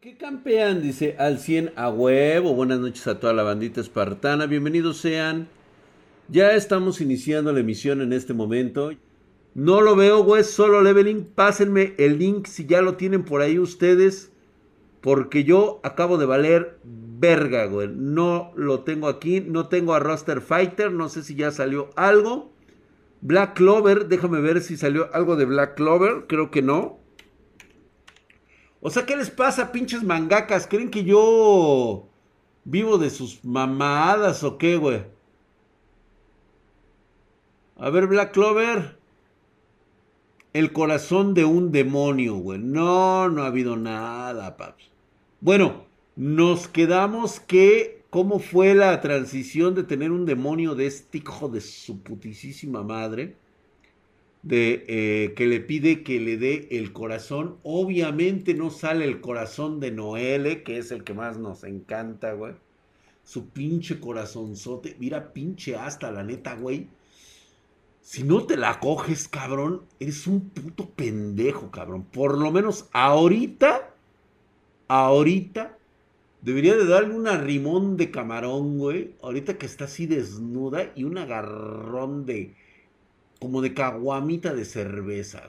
¿Qué campean? Dice al 100 a huevo. Buenas noches a toda la bandita espartana. Bienvenidos sean. Ya estamos iniciando la emisión en este momento. No lo veo, güey. Solo leveling. Pásenme el link si ya lo tienen por ahí ustedes. Porque yo acabo de valer verga, güey. No lo tengo aquí. No tengo a Roster Fighter. No sé si ya salió algo. Black Clover. Déjame ver si salió algo de Black Clover. Creo que no. O sea, ¿qué les pasa, pinches mangacas? ¿Creen que yo vivo de sus mamadas o qué, güey? A ver, Black Clover. El corazón de un demonio, güey. No, no ha habido nada, paps. Bueno, nos quedamos que... ¿Cómo fue la transición de tener un demonio de este hijo de su putísima madre? De eh, que le pide que le dé el corazón. Obviamente no sale el corazón de Noele, que es el que más nos encanta, güey. Su pinche corazonzote. Mira, pinche hasta, la neta, güey. Si no te la coges, cabrón, eres un puto pendejo, cabrón. Por lo menos ahorita, ahorita, debería de darle un arrimón de camarón, güey. Ahorita que está así desnuda y un agarrón de como de caguamita de cerveza.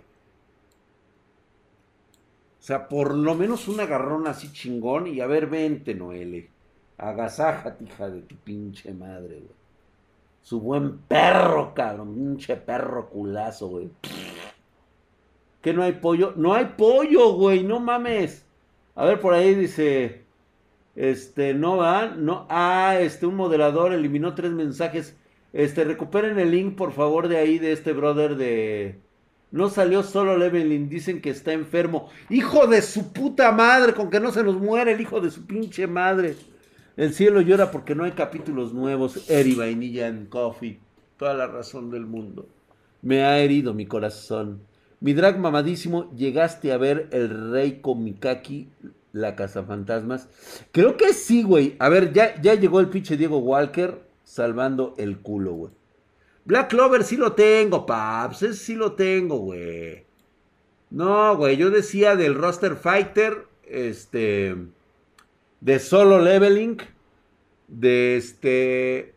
O sea, por lo menos un agarrón así chingón y a ver, vente, Noele. Agasájate, hija de tu pinche madre, güey. Su buen perro, cabrón. Pinche perro culazo, güey. ¿Qué no hay pollo? No hay pollo, güey. No mames. A ver, por ahí dice. Este, no va. No. Ah, este, un moderador eliminó tres mensajes este, recuperen el link, por favor, de ahí, de este brother de... No salió solo Leveling, dicen que está enfermo. Hijo de su puta madre, con que no se nos muere el hijo de su pinche madre. El cielo llora porque no hay capítulos nuevos. Eri Vainilla en Coffee. Toda la razón del mundo. Me ha herido mi corazón. Mi drag mamadísimo, llegaste a ver el rey Komikaki, la casa fantasmas. Creo que sí, güey. A ver, ya, ya llegó el pinche Diego Walker salvando el culo, güey. Black Clover sí lo tengo, paps. Ese sí lo tengo, güey. No, güey. Yo decía del roster fighter. Este. De solo leveling. De este.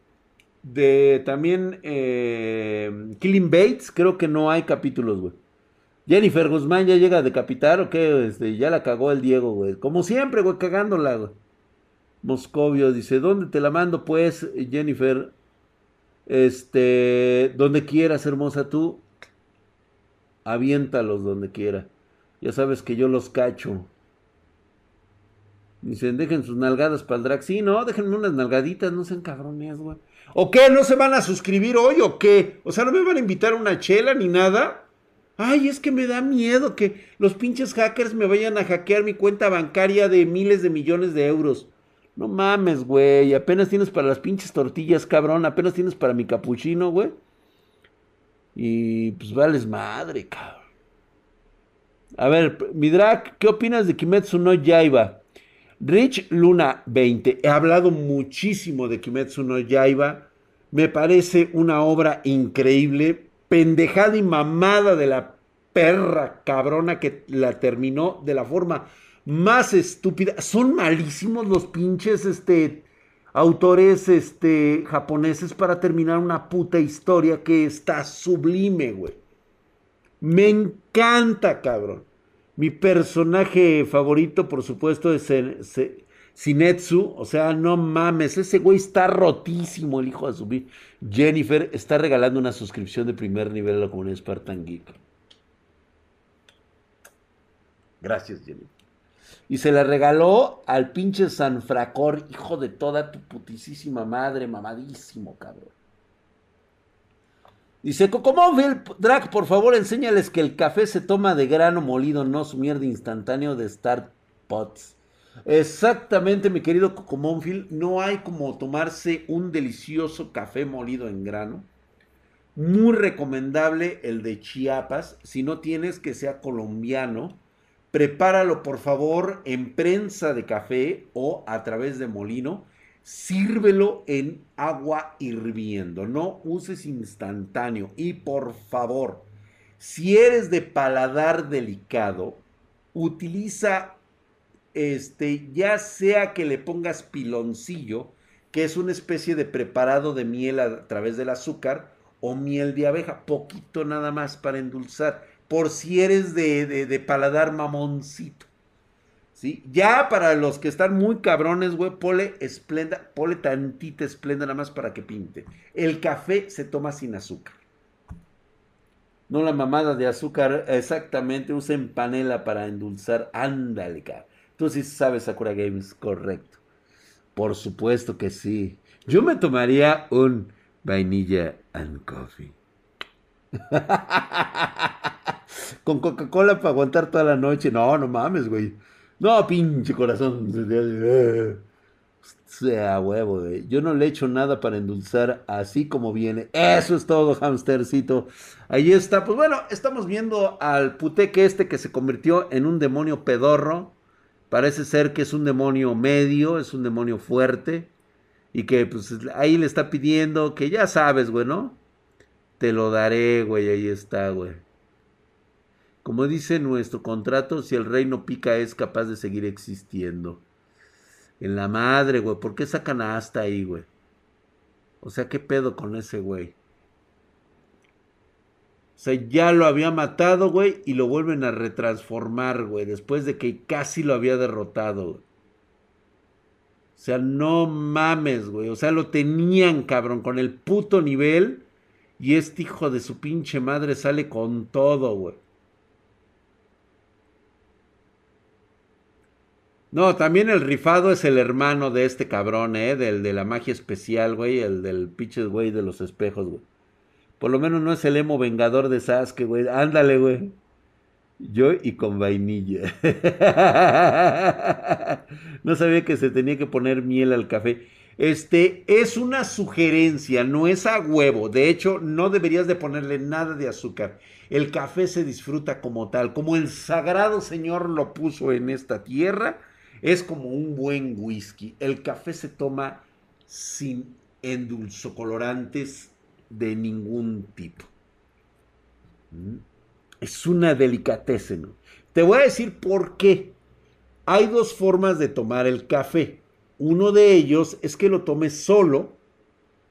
De también. Eh, Killing Bates. Creo que no hay capítulos, güey. Jennifer Guzmán ya llega a decapitar o qué? Este, ya la cagó el Diego, güey. Como siempre, güey, cagándola, güey. Moscovio dice, ¿dónde te la mando pues, Jennifer? Este, donde quieras, hermosa tú. Aviéntalos donde quiera. Ya sabes que yo los cacho. Dicen, dejen sus nalgadas para el drag. Sí, no, déjenme unas nalgaditas, no sean cabrones, güey. ¿O qué? ¿No se van a suscribir hoy o qué? O sea, ¿no me van a invitar a una chela ni nada? Ay, es que me da miedo que los pinches hackers me vayan a hackear mi cuenta bancaria de miles de millones de euros. No mames, güey. Apenas tienes para las pinches tortillas, cabrón. Apenas tienes para mi capuchino, güey. Y pues vales madre, cabrón. A ver, Midrak, ¿qué opinas de Kimetsu no Yaiba? Rich Luna 20. He hablado muchísimo de Kimetsu no Yaiba. Me parece una obra increíble. Pendejada y mamada de la perra cabrona que la terminó de la forma más estúpida. Son malísimos los pinches este, autores este, japoneses para terminar una puta historia que está sublime, güey. Me encanta, cabrón. Mi personaje favorito, por supuesto, es Sinetsu. O sea, no mames, ese güey está rotísimo, el hijo de subir. Jennifer está regalando una suscripción de primer nivel a la comunidad Spartan Geek. Gracias, Jennifer. Y se le regaló al pinche Sanfracor, hijo de toda tu putisísima madre, mamadísimo, cabrón. Dice, Cocomóvil, Drag, por favor, enséñales que el café se toma de grano molido, no su mierda instantáneo de Start Pots. Exactamente, mi querido Cocomóvil, no hay como tomarse un delicioso café molido en grano. Muy recomendable el de Chiapas, si no tienes que sea colombiano Prepáralo por favor en prensa de café o a través de molino. Sírvelo en agua hirviendo. No uses instantáneo. Y por favor, si eres de paladar delicado, utiliza este, ya sea que le pongas piloncillo, que es una especie de preparado de miel a través del azúcar, o miel de abeja, poquito nada más para endulzar, por si eres de, de, paladar mamoncito. ¿Sí? Ya para los que están muy cabrones, güey, pole esplenda, pole tantita esplenda nada más para que pinte. El café se toma sin azúcar. No la mamada de azúcar, exactamente, usen panela para endulzar. Ándale, cabrón. Tú sí sabes Sakura Games, correcto. Por supuesto que sí. Yo me tomaría un vainilla and coffee. Con Coca-Cola para aguantar toda la noche. No, no mames, güey. No, pinche corazón. Sea huevo, güey. Yo no le echo nada para endulzar así como viene. Eso es todo, hamstercito. Ahí está. Pues bueno, estamos viendo al puteque este que se convirtió en un demonio pedorro. Parece ser que es un demonio medio, es un demonio fuerte. Y que pues ahí le está pidiendo que ya sabes, güey, ¿no? Te lo daré, güey, ahí está, güey. Como dice nuestro contrato, si el reino pica es capaz de seguir existiendo. En la madre, güey, ¿por qué sacan hasta ahí, güey? O sea, ¿qué pedo con ese güey? O sea, ya lo había matado, güey, y lo vuelven a retransformar, güey, después de que casi lo había derrotado, güey. O sea, no mames, güey. O sea, lo tenían, cabrón, con el puto nivel. Y este hijo de su pinche madre sale con todo, güey. No, también el rifado es el hermano de este cabrón, ¿eh? Del de la magia especial, güey. El del pinche güey de los espejos, güey. Por lo menos no es el emo vengador de Sasuke, güey. Ándale, güey. Yo y con vainilla. no sabía que se tenía que poner miel al café. Este es una sugerencia, no es a huevo. De hecho, no deberías de ponerle nada de azúcar. El café se disfruta como tal, como el sagrado Señor lo puso en esta tierra. Es como un buen whisky. El café se toma sin endulzocolorantes de ningún tipo. ¿Mm? Es una delicatessen. Te voy a decir por qué. Hay dos formas de tomar el café. Uno de ellos es que lo tomes solo,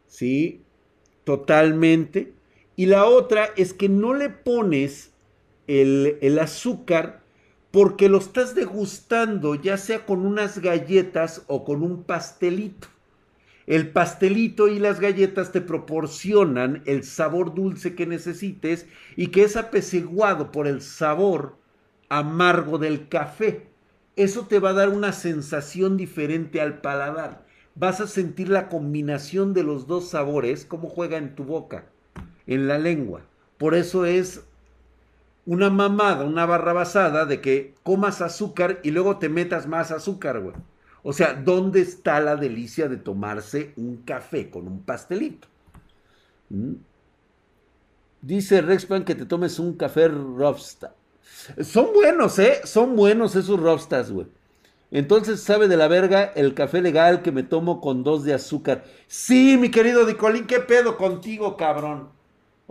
¿sí? Totalmente. Y la otra es que no le pones el azúcar porque lo estás degustando ya sea con unas galletas o con un pastelito. El pastelito y las galletas te proporcionan el sabor dulce que necesites y que es apesiguado por el sabor amargo del café. Eso te va a dar una sensación diferente al paladar. Vas a sentir la combinación de los dos sabores, cómo juega en tu boca, en la lengua. Por eso es una mamada, una barra basada de que comas azúcar y luego te metas más azúcar, güey. O sea, ¿dónde está la delicia de tomarse un café con un pastelito? ¿Mm? Dice Rexpan que te tomes un café Rostas. Son buenos, ¿eh? Son buenos esos Rostas, güey. Entonces, ¿sabe de la verga el café legal que me tomo con dos de azúcar? Sí, mi querido Dicolín, ¿qué pedo contigo, cabrón?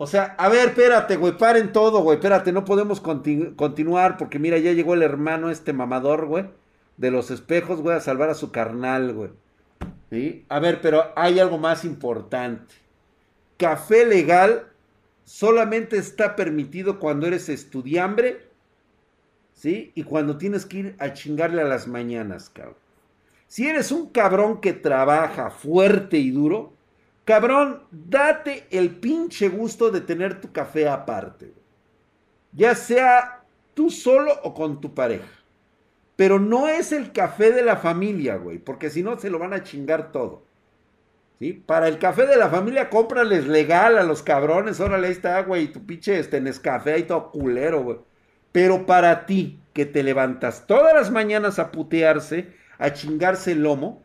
O sea, a ver, espérate, güey, paren todo, güey, espérate, no podemos continuar porque mira, ya llegó el hermano este mamador, güey de los espejos, güey, a salvar a su carnal, güey. ¿Sí? A ver, pero hay algo más importante. Café legal solamente está permitido cuando eres estudiambre, ¿sí? Y cuando tienes que ir a chingarle a las mañanas, cabrón. Si eres un cabrón que trabaja fuerte y duro, cabrón, date el pinche gusto de tener tu café aparte. Ya sea tú solo o con tu pareja. Pero no es el café de la familia, güey, porque si no se lo van a chingar todo. ¿Sí? Para el café de la familia, cómprales legal a los cabrones. Órale, ahí está, güey, tu pinche este, café ahí todo culero, güey. Pero para ti, que te levantas todas las mañanas a putearse, a chingarse el lomo,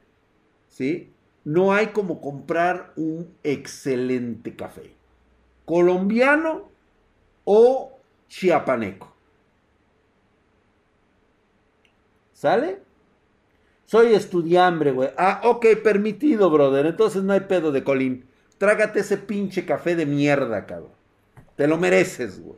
¿sí? No hay como comprar un excelente café. Colombiano o chiapaneco. ¿Sale? Soy estudiambre, güey. Ah, ok, permitido, brother. Entonces no hay pedo de colín. Trágate ese pinche café de mierda, cabrón. Te lo mereces, güey.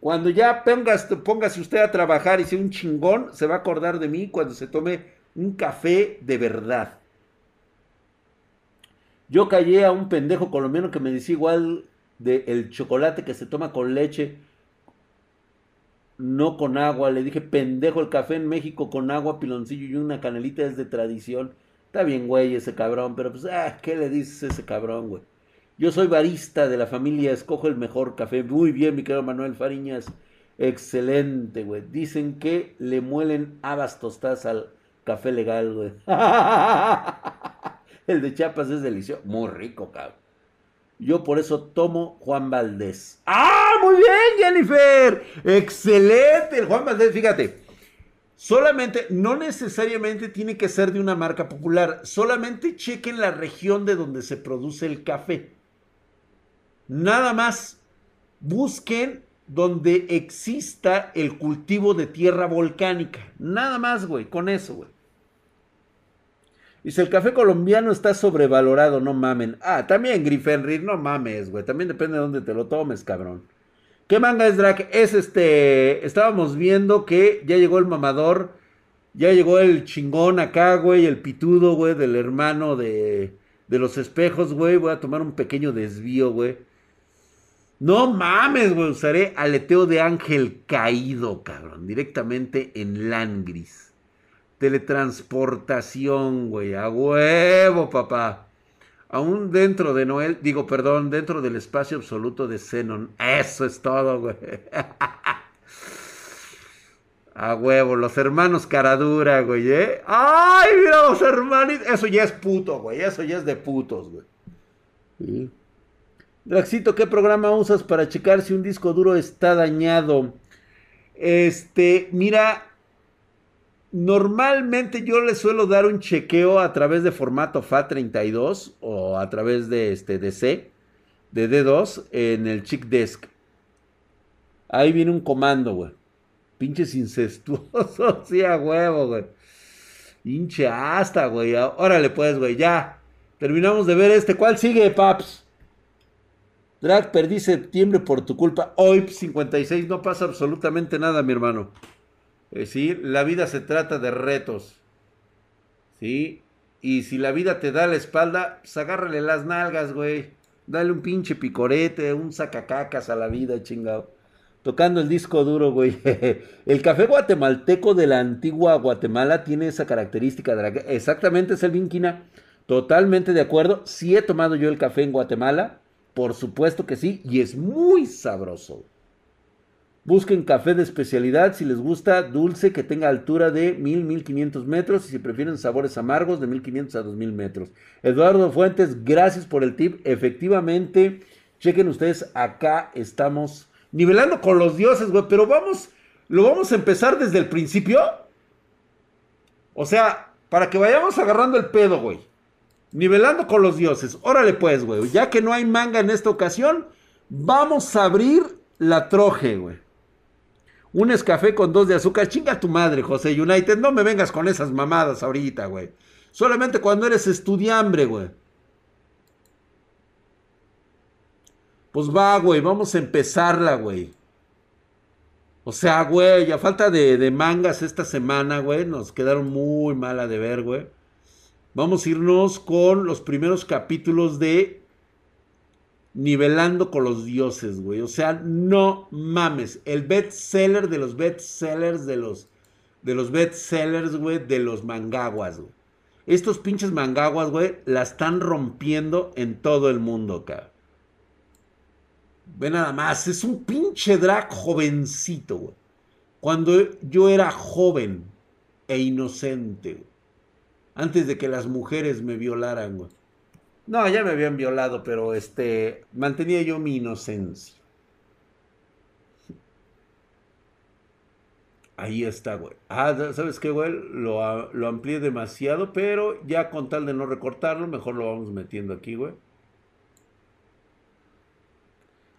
Cuando ya pongas, póngase usted a trabajar y sea un chingón, se va a acordar de mí cuando se tome un café de verdad. Yo callé a un pendejo colombiano que me decía igual de el chocolate que se toma con leche, no con agua. Le dije, pendejo, el café en México con agua, piloncillo y una canelita es de tradición. Está bien, güey, ese cabrón, pero pues, ah, ¿qué le dices a ese cabrón, güey? Yo soy barista de la familia, escojo el mejor café. Muy bien, mi querido Manuel Fariñas. Excelente, güey. Dicen que le muelen habas tostadas al café legal, güey. el de Chiapas es delicioso. Muy rico, cabrón. Yo por eso tomo Juan Valdés. ¡Ah! Muy bien, Jennifer. Excelente. El Juan Valdés, fíjate. Solamente, no necesariamente tiene que ser de una marca popular. Solamente chequen la región de donde se produce el café. Nada más busquen donde exista el cultivo de tierra volcánica. Nada más, güey, con eso, güey. Dice, el café colombiano está sobrevalorado, no mamen. Ah, también Griffenrir, no mames, güey. También depende de dónde te lo tomes, cabrón. ¿Qué manga es Drake? Es este, estábamos viendo que ya llegó el mamador, ya llegó el chingón acá, güey, el pitudo, güey, del hermano de, de los espejos, güey. Voy a tomar un pequeño desvío, güey. No mames, güey. Usaré aleteo de ángel caído, cabrón. Directamente en Langris. Teletransportación, güey. A huevo, papá. Aún dentro de Noel, digo, perdón, dentro del espacio absoluto de Zenon. Eso es todo, güey. A huevo, los hermanos caradura, güey, ¿eh? ¡Ay, mira los hermanitos! Eso ya es puto, güey. Eso ya es de putos, güey. Draxito, ¿qué programa usas para checar si un disco duro está dañado? Este, mira, normalmente yo le suelo dar un chequeo a través de formato FAT32 o a través de este DC, de D2 en el Chick Desk. Ahí viene un comando, güey. Pinches incestuosos, sí, a huevo, güey. Pinche hasta, güey. Órale, pues, güey, ya. Terminamos de ver este. ¿Cuál sigue, paps? Drag, perdí septiembre por tu culpa. Hoy 56 no pasa absolutamente nada, mi hermano. Decir, la vida se trata de retos. ¿Sí? Y si la vida te da la espalda, pues agárrale las nalgas, güey. Dale un pinche picorete, un sacacacas a la vida, chingado. Tocando el disco duro, güey. el café guatemalteco de la antigua Guatemala tiene esa característica. Exactamente, es el Vinquina. Totalmente de acuerdo. Sí he tomado yo el café en Guatemala. Por supuesto que sí, y es muy sabroso. Busquen café de especialidad si les gusta dulce que tenga altura de 1000, 1500 metros y si prefieren sabores amargos de 1500 a 2000 metros. Eduardo Fuentes, gracias por el tip. Efectivamente, chequen ustedes, acá estamos nivelando con los dioses, güey, pero vamos, lo vamos a empezar desde el principio. O sea, para que vayamos agarrando el pedo, güey. Nivelando con los dioses. Órale pues, güey. Ya que no hay manga en esta ocasión, vamos a abrir la troje, güey. Un escafé con dos de azúcar. Chinga tu madre, José United. No me vengas con esas mamadas ahorita, güey. Solamente cuando eres estudiambre, güey. Pues va, güey. Vamos a empezarla, güey. O sea, güey, a falta de, de mangas esta semana, güey. Nos quedaron muy mala de ver, güey. Vamos a irnos con los primeros capítulos de Nivelando con los dioses, güey. O sea, no mames. El bestseller de los bestsellers de los de los bestsellers, güey, de los mangaguas, güey. Estos pinches mangaguas, güey, la están rompiendo en todo el mundo, cabrón. Ve nada más, es un pinche drag jovencito, güey. Cuando yo era joven e inocente, güey. Antes de que las mujeres me violaran, güey. No, ya me habían violado, pero este, mantenía yo mi inocencia. Ahí está, güey. Ah, ¿sabes qué, güey? Lo, lo amplié demasiado, pero ya con tal de no recortarlo, mejor lo vamos metiendo aquí, güey.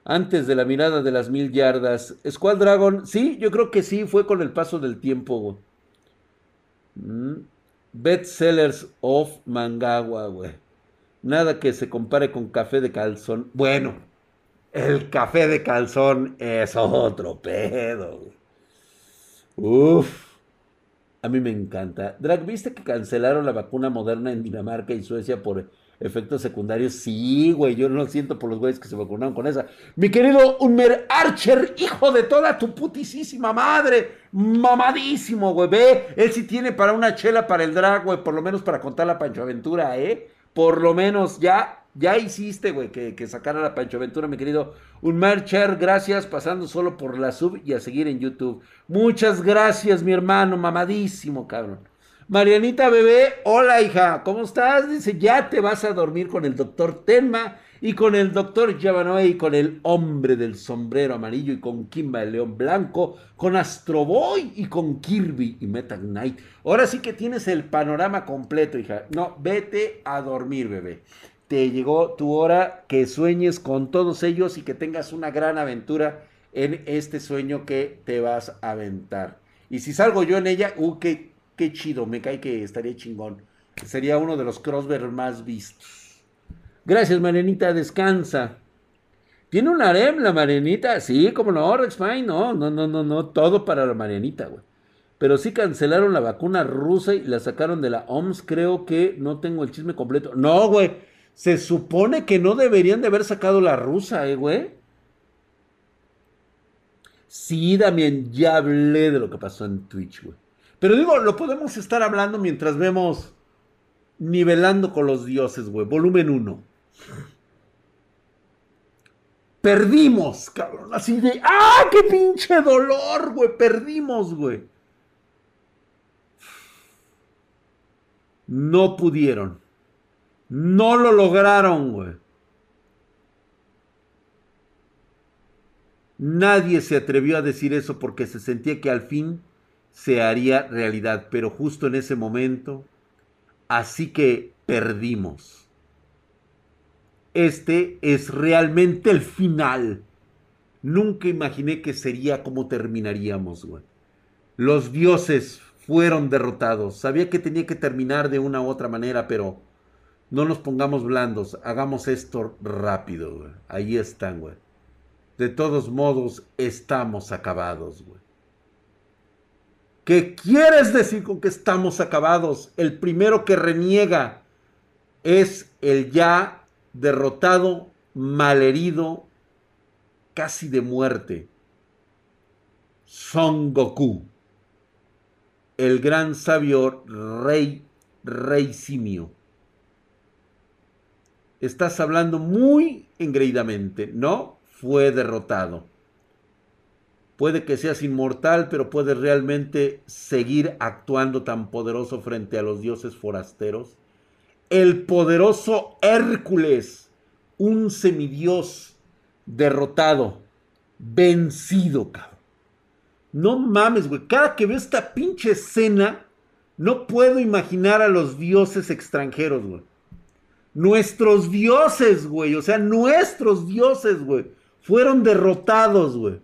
Antes de la mirada de las mil yardas. Squad Dragon, sí, yo creo que sí, fue con el paso del tiempo, güey. Mm. Bestsellers of Mangawa, güey. Nada que se compare con café de calzón. Bueno, El café de calzón es otro pedo. Uf. A mí me encanta. Drag, ¿viste que cancelaron la vacuna moderna en Dinamarca y Suecia por efectos secundarios? Sí, güey, yo no lo siento por los güeyes que se vacunaron con esa. Mi querido Unmer Archer, hijo de toda tu putisísima madre, mamadísimo, güey, ve, él sí tiene para una chela para el drag, güey, por lo menos para contar la Pancho Aventura, ¿eh? Por lo menos ya ya hiciste, güey, que, que sacara la Pancho Aventura, mi querido. Un marcher, gracias, pasando solo por la sub y a seguir en YouTube. Muchas gracias, mi hermano, mamadísimo, cabrón. Marianita bebé, hola hija, ¿cómo estás? Dice, ya te vas a dormir con el doctor Tenma y con el doctor Yavanoe y con el hombre del sombrero amarillo y con Kimba el león blanco, con Astroboy y con Kirby y Meta Knight. Ahora sí que tienes el panorama completo, hija. No, vete a dormir, bebé te llegó tu hora, que sueñes con todos ellos y que tengas una gran aventura en este sueño que te vas a aventar. Y si salgo yo en ella, uh, qué, qué chido, me cae que estaría chingón. Sería uno de los crossbers más vistos. Gracias, Marenita, descansa. ¿Tiene un harem la Marenita? Sí, como no, Rex Fine, no, no, no, no, no, todo para la Marenita, güey. Pero sí cancelaron la vacuna rusa y la sacaron de la OMS, creo que no tengo el chisme completo. No, güey, se supone que no deberían de haber sacado la rusa, ¿eh, güey? Sí, Damien, ya hablé de lo que pasó en Twitch, güey. Pero digo, lo podemos estar hablando mientras vemos Nivelando con los dioses, güey. Volumen 1. Perdimos, cabrón. Así de. ¡Ah, qué pinche dolor, güey! Perdimos, güey. No pudieron. No lo lograron, güey. Nadie se atrevió a decir eso porque se sentía que al fin se haría realidad, pero justo en ese momento, así que perdimos. Este es realmente el final. Nunca imaginé que sería como terminaríamos, güey. Los dioses fueron derrotados. Sabía que tenía que terminar de una u otra manera, pero no nos pongamos blandos, hagamos esto rápido, güey. Ahí están, güey. De todos modos, estamos acabados, güey. ¿Qué quieres decir con que estamos acabados? El primero que reniega es el ya derrotado, malherido, casi de muerte. Son Goku, el gran sabio rey, rey simio estás hablando muy engreídamente. No, fue derrotado. Puede que seas inmortal, pero puedes realmente seguir actuando tan poderoso frente a los dioses forasteros. El poderoso Hércules, un semidios derrotado, vencido, cabrón. No mames, güey. Cada que veo esta pinche escena, no puedo imaginar a los dioses extranjeros, güey. Nuestros dioses, güey. O sea, nuestros dioses, güey. Fueron derrotados, güey.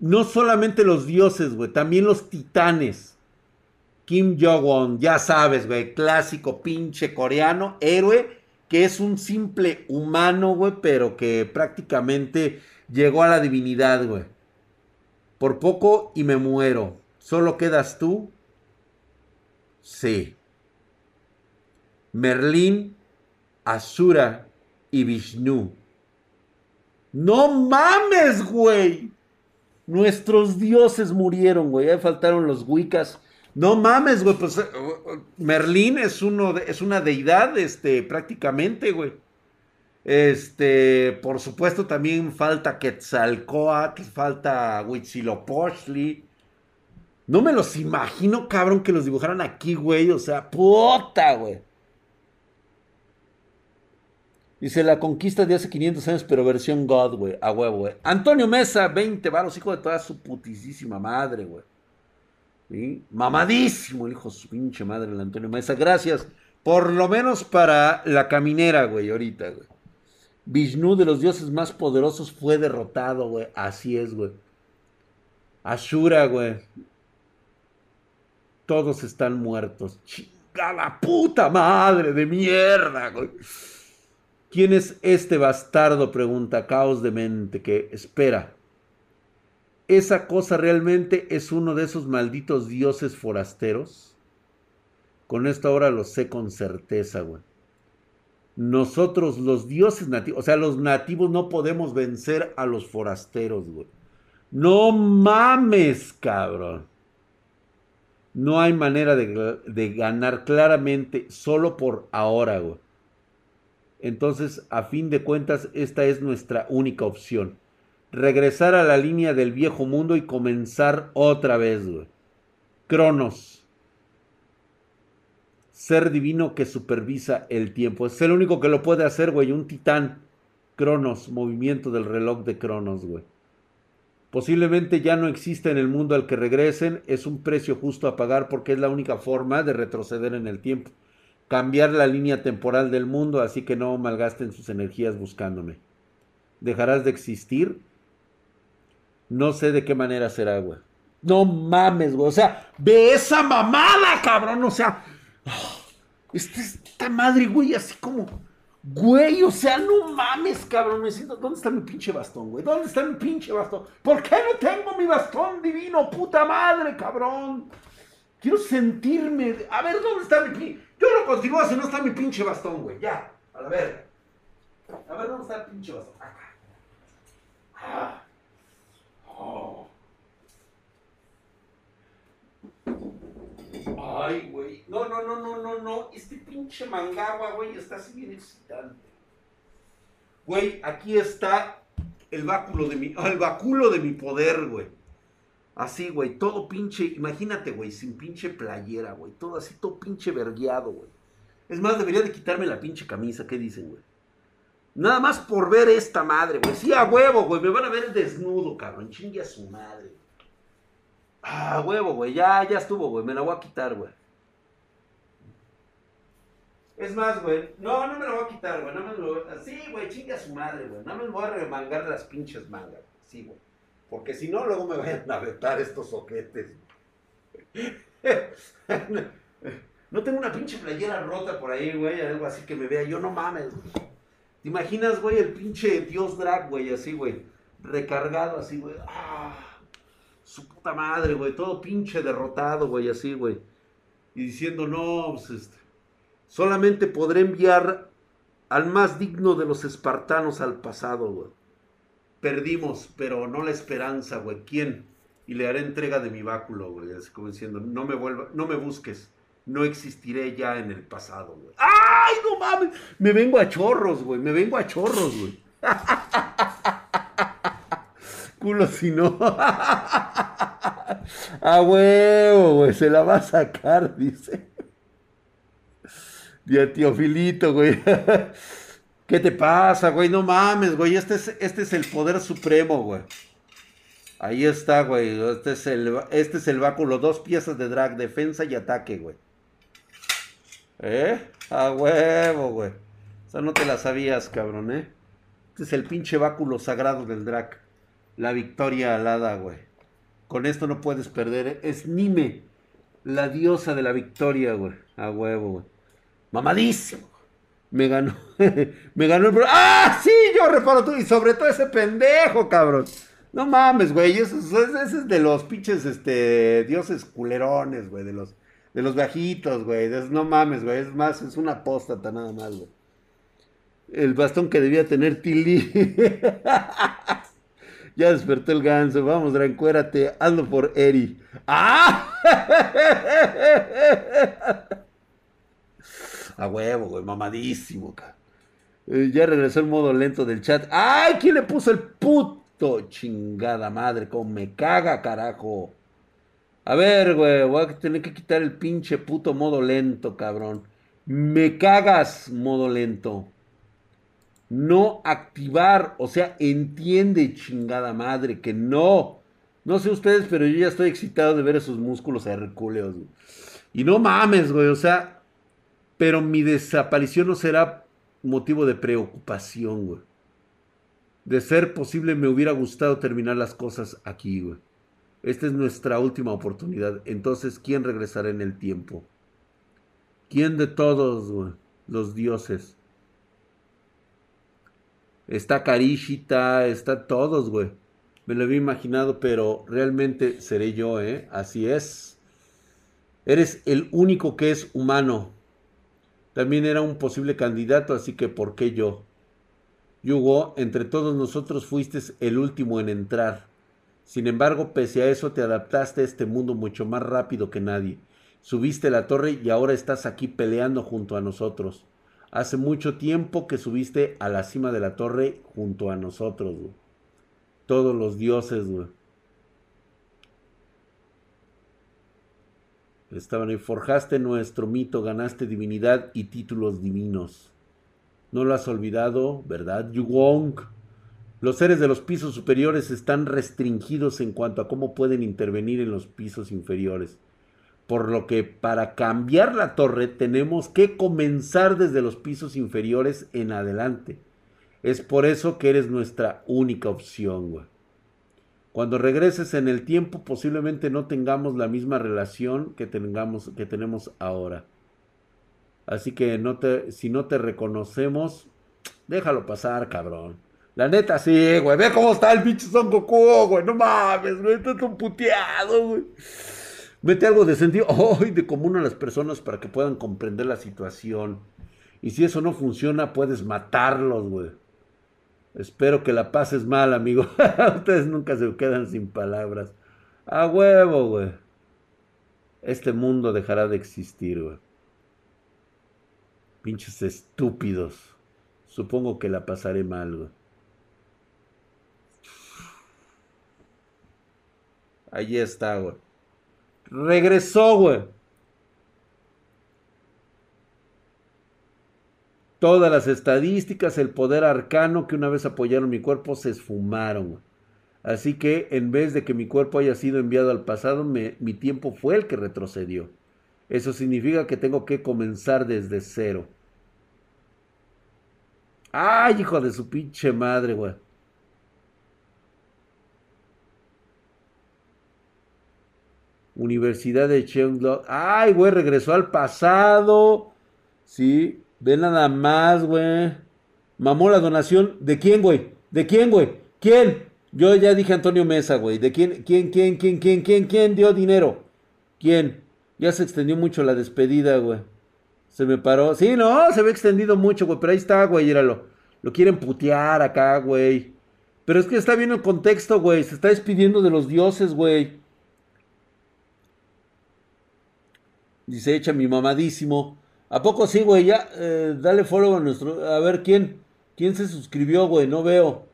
No solamente los dioses, güey. También los titanes. Kim Jong-un, ya sabes, güey. Clásico pinche coreano. Héroe. Que es un simple humano, güey. Pero que prácticamente llegó a la divinidad, güey. Por poco y me muero. Solo quedas tú Sí. Merlín, Asura y Vishnu. No mames, güey. Nuestros dioses murieron, güey. Ahí faltaron los Wiccas. No mames, güey. Pues eh, Merlín es uno es una deidad, este, prácticamente, güey. Este, por supuesto, también falta Quetzalcoatl, falta Huitzilopochtli. No me los imagino, cabrón, que los dibujaran aquí, güey. O sea, puta, güey. Dice la conquista de hace 500 años, pero versión God, güey. A huevo, güey. Antonio Mesa, 20 varos, hijo de toda su putisísima madre, güey. Mamadísimo el hijo de su pinche madre, el Antonio Mesa. Gracias. Por lo menos para la caminera, güey, ahorita, güey. Vishnu de los dioses más poderosos fue derrotado, güey. Así es, güey. Ashura, güey todos están muertos. Chinga la puta madre de mierda, güey. ¿Quién es este bastardo? Pregunta Caos de Mente, que espera. ¿Esa cosa realmente es uno de esos malditos dioses forasteros? Con esto ahora lo sé con certeza, güey. Nosotros, los dioses nativos, o sea, los nativos no podemos vencer a los forasteros, güey. No mames, cabrón. No hay manera de, ganar claramente solo por ahora, güey. Entonces, a fin de cuentas, esta es nuestra única opción. Regresar a la línea del viejo mundo y comenzar otra vez, güey. Cronos. Ser divino que supervisa el tiempo. Es el único que lo puede hacer, güey. Un titán. Cronos. Movimiento del reloj de Cronos, güey. Posiblemente ya no exista en el mundo al que regresen. Es un precio justo a pagar porque es la única forma de retroceder en el tiempo cambiar la línea temporal del mundo, así que no malgasten sus energías buscándome. ¿Dejarás de existir? No sé de qué manera será, güey. No mames, güey. O sea, ve esa mamada, cabrón. O sea, esta, madre, güey, así como, güey, o sea, no mames, cabrón. Me siento, ¿dónde está mi pinche bastón, güey? ¿Dónde está mi pinche bastón? ¿Por qué no tengo mi bastón divino, puta madre, cabrón? Quiero sentirme. A ver, ¿dónde está mi pinche? Yo lo continúo si no está mi pinche bastón, güey. Ya, a ver. A ver, ¿dónde está el pinche bastón? Acá. Ah. Oh. Ay, güey. No, no, no, no, no, no. Este pinche mangagua, güey, está así bien excitante. Güey, aquí está el báculo de mi, el báculo de mi poder, güey. Así, güey, todo pinche, imagínate, güey, sin pinche playera, güey, todo así, todo pinche vergueado, güey. Es más, debería de quitarme la pinche camisa, ¿qué dicen, güey? Nada más por ver esta madre, güey. Sí, a huevo, güey, me van a ver desnudo, cabrón, chingue a su madre. Ah, huevo, güey, ya, ya estuvo, güey, me la voy a quitar, güey. Es más, güey, no, no me la voy a quitar, güey, no me lo... Sí, güey, chingue a su madre, güey, no me voy a remangar las pinches mangas, sí, güey. Porque si no, luego me vayan a vetar estos soquetes. No tengo una pinche playera rota por ahí, güey, algo así que me vea. Yo no mames, ¿Te imaginas, güey, el pinche Dios drag, güey, así, güey? Recargado así, güey. ¡Ah! Su puta madre, güey. Todo pinche derrotado, güey, así, güey. Y diciendo, no, pues este. Solamente podré enviar al más digno de los espartanos al pasado, güey. Perdimos, pero no la esperanza, güey. ¿Quién? Y le haré entrega de mi báculo, güey. Así como diciendo, no me vuelva, no me busques. No existiré ya en el pasado, güey. ¡Ay, no mames! Me vengo a chorros, güey. Me vengo a chorros, güey. Culo si no. a huevo, güey. Se la va a sacar, dice. Día tío Filito, güey. ¿Qué te pasa, güey? No mames, güey. Este es, este es el poder supremo, güey. Ahí está, güey. Este es el, este es el báculo. Dos piezas de drag, defensa y ataque, güey. ¿Eh? A huevo, güey. O sea, no te la sabías, cabrón, ¿eh? Este es el pinche báculo sagrado del drag. La victoria alada, güey. Con esto no puedes perder. ¿eh? Es Nime, la diosa de la victoria, güey. A huevo, güey. Mamadísimo me ganó, me ganó el... ¡Ah, sí! Yo reparo tú, y sobre todo ese pendejo, cabrón. No mames, güey, ese, es de los pinches, este, dioses culerones, güey, de los, de los bajitos, güey, no mames, güey, es más, es una apóstata nada más, güey. El bastón que debía tener Tilly. ya despertó el ganso, vamos, trancuérate, hazlo por Eri. ¡Ah! A huevo, güey, mamadísimo, cara. Eh, ya regresó el modo lento del chat. ¡Ay! ¿Quién le puso el puto? Chingada madre, cómo me caga, carajo. A ver, güey, voy a tener que quitar el pinche puto modo lento, cabrón. Me cagas, modo lento. No activar, o sea, entiende, chingada madre, que no. No sé ustedes, pero yo ya estoy excitado de ver esos músculos hercúleos. Y no mames, güey, o sea, pero mi desaparición no será motivo de preocupación, güey. De ser posible, me hubiera gustado terminar las cosas aquí, güey. Esta es nuestra última oportunidad. Entonces, ¿quién regresará en el tiempo? ¿Quién de todos, güey? Los dioses. Está Karishita, está todos, güey. Me lo había imaginado, pero realmente seré yo, ¿eh? Así es. Eres el único que es humano. También era un posible candidato, así que ¿por qué yo? Yugo, entre todos nosotros fuiste el último en entrar. Sin embargo, pese a eso, te adaptaste a este mundo mucho más rápido que nadie. Subiste la torre y ahora estás aquí peleando junto a nosotros. Hace mucho tiempo que subiste a la cima de la torre junto a nosotros. Todos los dioses. Estaban ahí. Forjaste nuestro mito, ganaste divinidad y títulos divinos. No lo has olvidado, ¿verdad, Yugong? Los seres de los pisos superiores están restringidos en cuanto a cómo pueden intervenir en los pisos inferiores. Por lo que para cambiar la torre tenemos que comenzar desde los pisos inferiores en adelante. Es por eso que eres nuestra única opción, güey. Cuando regreses en el tiempo, posiblemente no tengamos la misma relación que, tengamos, que tenemos ahora. Así que si no te reconocemos, déjalo pasar, cabrón. La neta, sí, güey. Ve cómo está el pinche Son Goku, güey. No mames, güey. Está tan puteado, güey. Mete algo de sentido oh, de común a las personas para que puedan comprender la situación. Y si eso no funciona, puedes matarlos, güey. Espero que la pases mal, amigo. Ustedes nunca se quedan sin palabras. A huevo, güey. Este mundo dejará de existir, güey. Pinches estúpidos. Supongo que la pasaré mal, güey. Allí está, güey. Regresó, güey. Todas las estadísticas, el poder arcano que una vez apoyaron mi cuerpo se esfumaron. Así que en vez de que mi cuerpo haya sido enviado al pasado, mi tiempo fue el que retrocedió. Eso significa que tengo que comenzar desde cero. ¡Ay, hijo de su pinche madre, güey! Universidad de Cheongdo. ¡Ay, güey! Regresó al pasado. Sí. Ve nada más, güey. Mamó la donación. ¿De quién, güey? ¿De quién, güey? ¿Quién? Yo ya dije Antonio Mesa, güey. ¿De quién, quién, quién, quién, quién, quién, quién dio dinero? ¿Quién? Ya se extendió mucho la despedida, güey. Se me paró. Sí, no, se ve extendido mucho, güey. Pero ahí está, güey, íralo. Lo quieren putear acá, güey. Pero es que está bien el contexto, güey. Se está despidiendo de los dioses, güey. Dice, echa mi mamadísimo. ¿A poco sí, güey? Ya, eh, dale follow a nuestro. A ver quién. ¿Quién se suscribió, güey? No veo.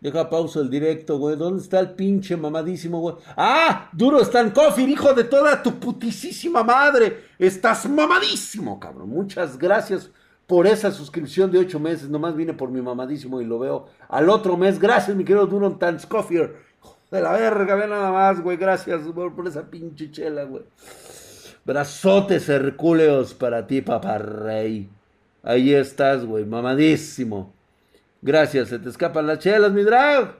Deja pausa el directo, güey. ¿Dónde está el pinche mamadísimo, güey? ¡Ah! Duro Stan Coffee, hijo de toda tu putisísima madre. Estás mamadísimo, cabrón. Muchas gracias por esa suscripción de ocho meses. Nomás vine por mi mamadísimo y lo veo al otro mes. Gracias, mi querido Duron Coffee de la verga, ve nada más, güey. Gracias por, esa pinche chela, güey. Brazotes hercúleos para ti, papá rey. Ahí estás, güey, mamadísimo. Gracias, se te escapan las chelas, mi drag.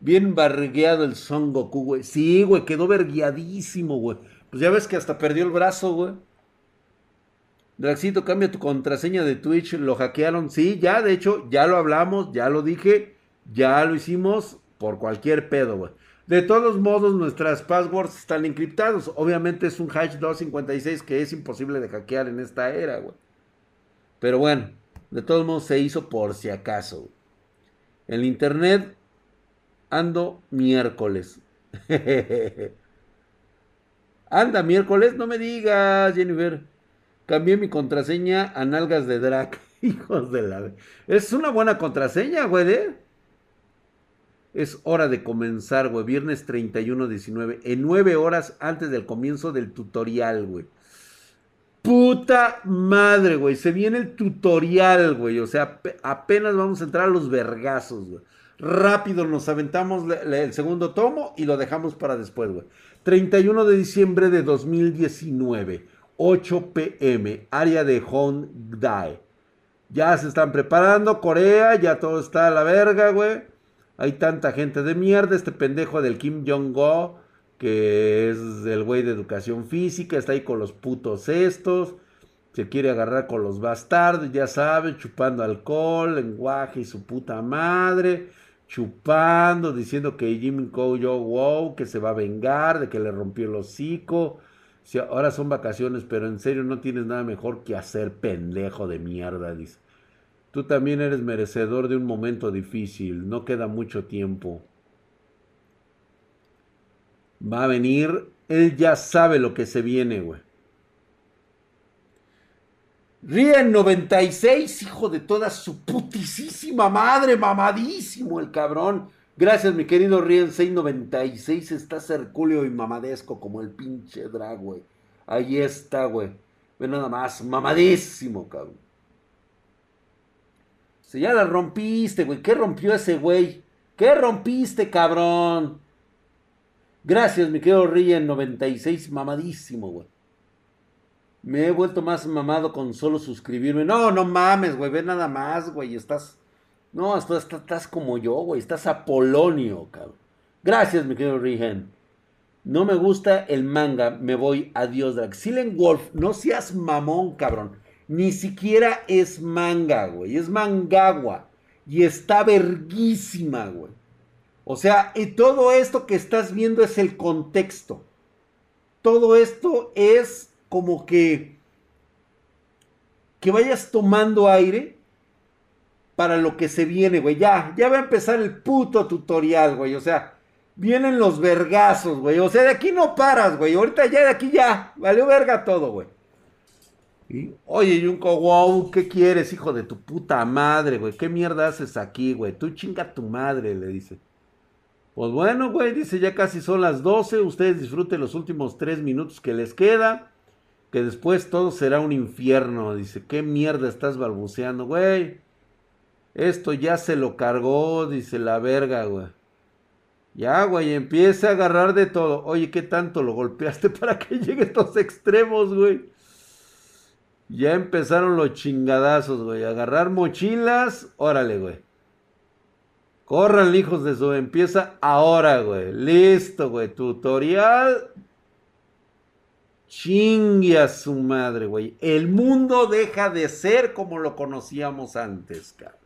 Bien barrigueado el Son Goku, güey. Sí, güey, quedó verguiadísimo, güey. Pues ya ves que hasta perdió el brazo, güey. Draxito, cambia tu contraseña de Twitch. Lo hackearon. Sí, ya, de hecho, ya lo hablamos, ya lo dije, ya lo hicimos por cualquier pedo, güey. De todos modos, nuestras passwords están encriptados. Obviamente es un hash 256 que es imposible de hackear en esta era, güey. Pero bueno, de todos modos se hizo por si acaso. El internet ando miércoles. Anda miércoles, no me digas, Jennifer. Cambié mi contraseña a nalgas de drag. Hijos de la... Es una buena contraseña, güey, ¿eh? Es hora de comenzar, güey. Viernes 31, 19. En 9 horas antes del comienzo del tutorial, güey. Puta madre, güey. Se viene el tutorial, güey. O sea, apenas vamos a entrar a los vergazos, güey. Rápido nos aventamos el segundo tomo y lo dejamos para después, güey. 31 de diciembre de 2019. 8 pm. Área de Hongdae. Ya se están preparando. Corea, ya todo está a la verga, güey. Hay tanta gente de mierda. Este pendejo del Kim Jong-go, que es el güey de educación física, está ahí con los putos estos. Se quiere agarrar con los bastardos, ya sabe, chupando alcohol, lenguaje y su puta madre. Chupando, diciendo que Jimmy Koyo, wow, que se va a vengar, de que le rompió el hocico. ahora son vacaciones, pero en serio no tienes nada mejor que hacer, pendejo de mierda, dice. Tú también eres merecedor de un momento difícil, no queda mucho tiempo. Va a venir, él ya sabe lo que se viene, güey. Rien 96, hijo de toda su putisísima madre, mamadísimo el cabrón. Gracias, mi querido Rien 696. Está Herculeo y mamadesco como el pinche drag, güey. Ahí está, güey. Ve nada más, mamadísimo, cabrón. Si ya la rompiste, güey. ¿Qué rompió ese güey? ¿Qué rompiste, cabrón? Gracias, mi querido Rien 96, mamadísimo, güey. Me he vuelto más mamado con solo suscribirme. No, no mames, güey. Ve nada más, güey. Estás. No, estás, estás como yo, güey. Estás apolonio, cabrón. Gracias, mi querido Rigen. No me gusta el manga. Me voy. Adiós, Drag. Silent Wolf. No seas mamón, cabrón. Ni siquiera es manga, güey. Es mangagua. Y está verguísima, güey. O sea, y todo esto que estás viendo es el contexto. Todo esto es como que. Que vayas tomando aire para lo que se viene, güey. Ya, ya va a empezar el puto tutorial, güey. O sea, vienen los vergazos, güey. O sea, de aquí no paras, güey. Ahorita ya de aquí ya. Valió verga todo, güey. Oye, Junko, wow, ¿qué quieres, hijo de tu puta madre, güey? ¿Qué mierda haces aquí, güey? Tú chinga tu madre, le dice. Pues bueno, güey, dice, ya casi son las 12. Ustedes disfruten los últimos tres minutos que les queda. Que después todo será un infierno. Dice, ¿qué mierda estás balbuceando, güey? Esto ya se lo cargó, dice la verga, güey. Ya, güey, empieza a agarrar de todo. Oye, ¿qué tanto lo golpeaste para que llegue a estos extremos, güey? Ya empezaron los chingadazos, güey. Agarrar mochilas. Órale, güey. Corran, hijos de su. Empieza ahora, güey. Listo, güey. Tutorial. Chingue a su madre, güey. El mundo deja de ser como lo conocíamos antes, cabrón.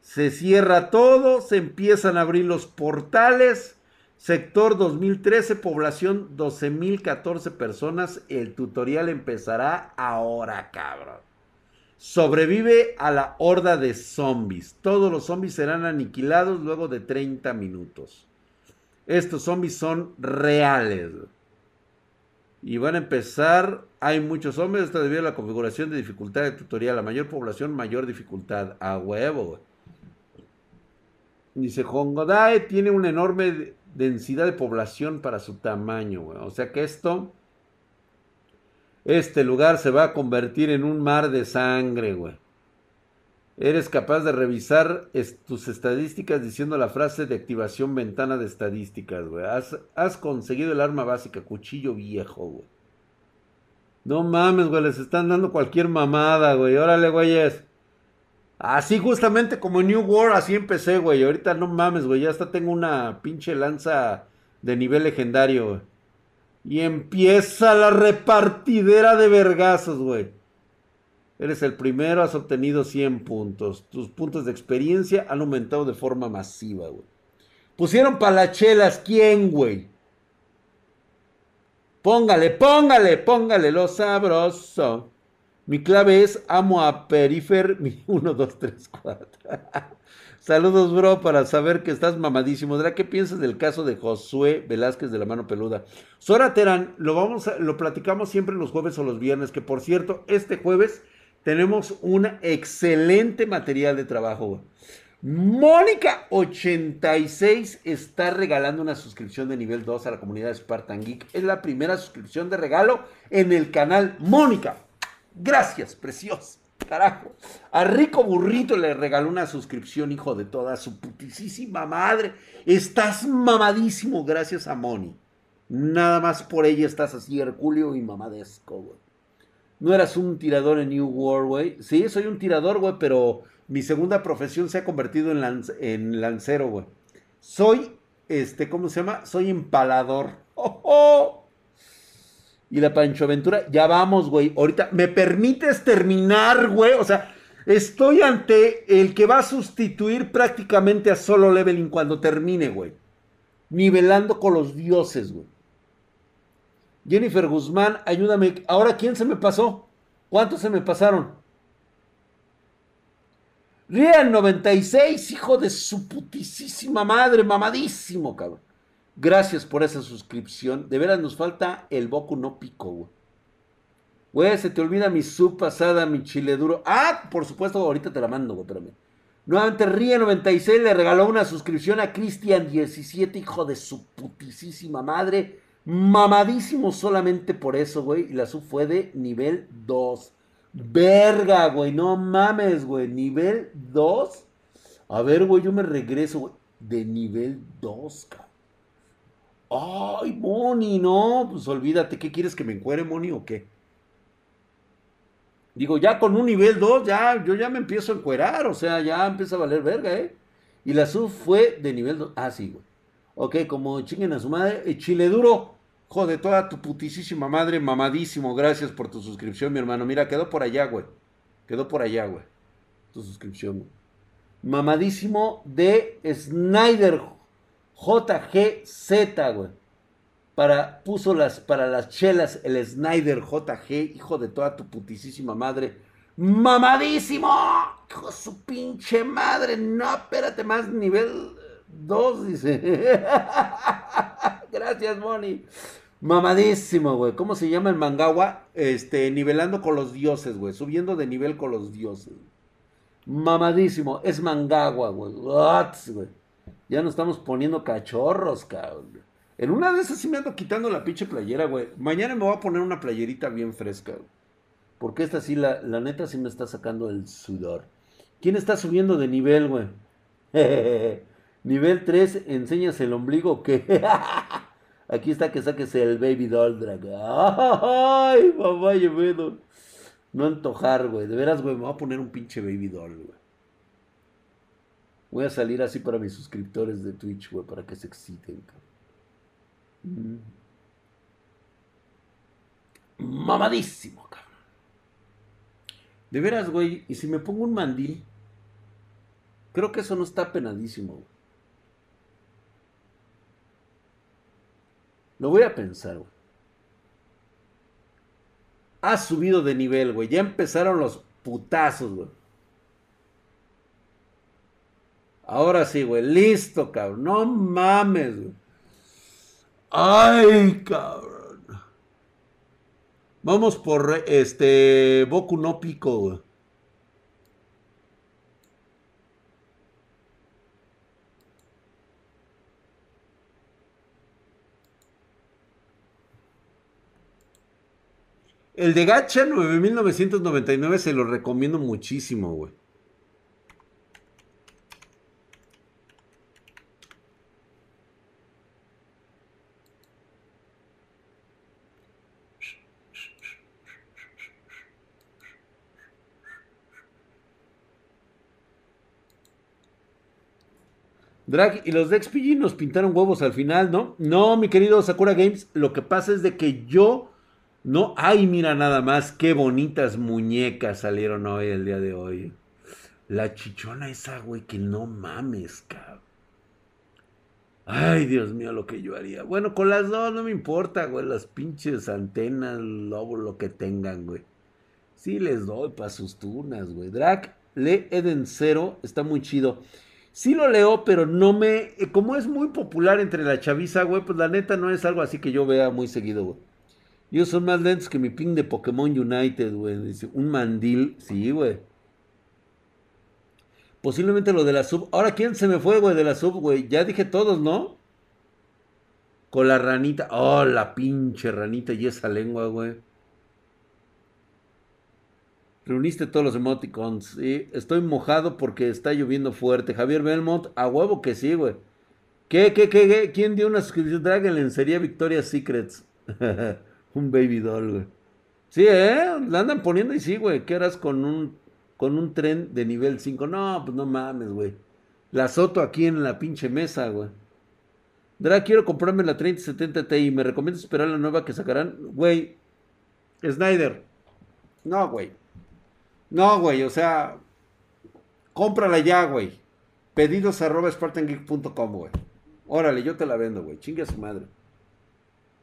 Se cierra todo, se empiezan a abrir los portales Sector 2013, población 12.014 personas. El tutorial empezará ahora, cabrón. Sobrevive a la horda de zombies. Todos los zombies serán aniquilados luego de 30 minutos. Estos zombies son reales. Y van a empezar. Hay muchos zombies. Esto debido a la configuración de dificultad de tutorial. La mayor población, mayor dificultad. A huevo, Dice Hongodae tiene un enorme densidad de población para su tamaño, güey. O sea que esto, este lugar se va a convertir en un mar de sangre, güey. Eres capaz de revisar tus estadísticas diciendo la frase de activación ventana de estadísticas, güey. Has, conseguido el arma básica, cuchillo viejo, güey. No mames, güey, les están dando cualquier mamada, güey. Órale, güeyes. Así justamente como New World, así empecé, güey. Ahorita no mames, güey. Ya hasta tengo una pinche lanza de nivel legendario, güey. Y empieza la repartidera de vergazos, güey. Eres el primero, has obtenido 100 puntos. Tus puntos de experiencia han aumentado de forma masiva, güey. Pusieron palachelas, ¿quién, güey? Póngale, póngale, póngale lo sabroso. Mi clave es amo a Perifer 1, 2, 3, 4. Saludos, bro, para saber que estás mamadísimo. ¿Qué piensas del caso de Josué Velázquez de la mano peluda? Sora Terán, lo, vamos lo platicamos siempre los jueves o los viernes, que por cierto, este jueves tenemos un excelente material de trabajo. Mónica86 está regalando una suscripción de nivel 2 a la comunidad de Spartan Geek. Es la primera suscripción de regalo en el canal Mónica. Gracias, precioso. Carajo. A Rico Burrito le regaló una suscripción, hijo de toda su putisísima madre. Estás mamadísimo gracias a Moni. Nada más por ella estás así, Herculio y mamadesco, güey. No eras un tirador en New World, güey. Sí, soy un tirador, güey, pero mi segunda profesión se ha convertido en, en lancero, güey. Soy, este, ¿cómo se llama? Soy empalador. ¡Oh, oh! Y la Pancho Aventura. Ya vamos, güey. Ahorita, ¿me permites terminar, güey? O sea, estoy ante el que va a sustituir prácticamente a Solo Leveling cuando termine, güey. Nivelando con los dioses, güey. Jennifer Guzmán, ayúdame. Ahora, ¿quién se me pasó? ¿Cuántos se me pasaron? Real 96, hijo de su putísima madre, mamadísimo, cabrón. Gracias por esa suscripción. De veras nos falta el Boku no Pico, güey. Güey, se te olvida mi sub pasada, mi chile duro. Ah, por supuesto, ahorita te la mando, güey, espérame. Nuevamente Rie96 le regaló una suscripción a Cristian17, hijo de su putísima madre. Mamadísimo solamente por eso, güey. Y la sub fue de nivel 2. Verga, güey. No mames, güey. Nivel 2. A ver, güey, yo me regreso, güey. De nivel 2, cabrón. Ay, Moni, no. Pues olvídate. ¿Qué quieres que me encuere, Moni, o qué? Digo, ya con un nivel 2, ya, yo ya me empiezo a encuerar. O sea, ya empieza a valer verga, ¿eh? Y la sub fue de nivel 2. Ah, sí, güey. Ok, como chinguen a su madre. Chile duro. Joder, toda tu putísima madre, mamadísimo. Gracias por tu suscripción, mi hermano. Mira, quedó por allá, güey. Quedó por allá, güey. Tu suscripción, güey. Mamadísimo de Snyder JGZ, güey. Para, puso las, para las chelas el Snyder JG, hijo de toda tu putísima madre. ¡Mamadísimo! Hijo de su pinche madre. No, espérate más, nivel 2, dice. Gracias, Moni. Mamadísimo, güey. ¿Cómo se llama el mangawa? Este, nivelando con los dioses, güey. Subiendo de nivel con los dioses. Mamadísimo. Es mangawa, güey. güey. Ya nos estamos poniendo cachorros, cabrón. En una de esas sí me ando quitando la pinche playera, güey. Mañana me voy a poner una playerita bien fresca, güey. Porque esta sí, la, la neta sí me está sacando el sudor. ¿Quién está subiendo de nivel, güey? nivel 3, enseñas el ombligo que... Aquí está que saques el Baby Doll Drag. Ay, mamá, yo No antojar, güey. De veras, güey, me voy a poner un pinche Baby Doll, güey. Voy a salir así para mis suscriptores de Twitch, güey, para que se exciten. Mm. Mamadísimo, cabrón. De veras, güey, y si me pongo un mandil, creo que eso no está penadísimo, güey. Lo voy a pensar, güey. Ha subido de nivel, güey. Ya empezaron los putazos, güey. Ahora sí, güey. Listo, cabrón. No mames, güey. Ay, cabrón. Vamos por este Boku no Pico, güey. El de Gacha 9999 se lo recomiendo muchísimo, güey. Drag y los de XPG nos pintaron huevos al final, ¿no? No, mi querido Sakura Games, lo que pasa es de que yo no, ay, mira nada más, qué bonitas muñecas salieron hoy, el día de hoy. La chichona esa, güey, que no mames, cabrón. Ay, Dios mío, lo que yo haría. Bueno, con las dos no me importa, güey, las pinches antenas, lobo, lo que tengan, güey. Sí les doy para sus tunas, güey. Drac, lee Eden Zero, está muy chido. Sí lo leo, pero no me... Como es muy popular entre la chaviza, güey, pues la neta no es algo así que yo vea muy seguido, güey. Yo son más lentos que mi ping de Pokémon United, güey. Dice, un mandil. Sí, güey. Posiblemente lo de la sub. Ahora, ¿quién se me fue, güey, de la sub, güey? Ya dije todos, ¿no? Con la ranita. Oh, la pinche ranita y esa lengua, güey. Reuniste todos los emoticons. Estoy mojado porque está lloviendo fuerte. Javier Belmont, a huevo que sí, güey. ¿Qué, qué, qué, qué? ¿Quién dio una suscripción? Dragon sería Victoria's Secrets. Un baby doll, güey. Sí, ¿eh? La andan poniendo y sí, güey. ¿Qué harás con un, con un tren de nivel 5? No, pues no mames, güey. La soto aquí en la pinche mesa, güey. Dra, quiero comprarme la 3070 Ti. ¿Me recomiendas esperar la nueva que sacarán? Güey, Snyder. No, güey. No, güey, o sea, cómprala ya, güey. Pedidos güey. Órale, yo te la vendo, güey. Chingue a su madre.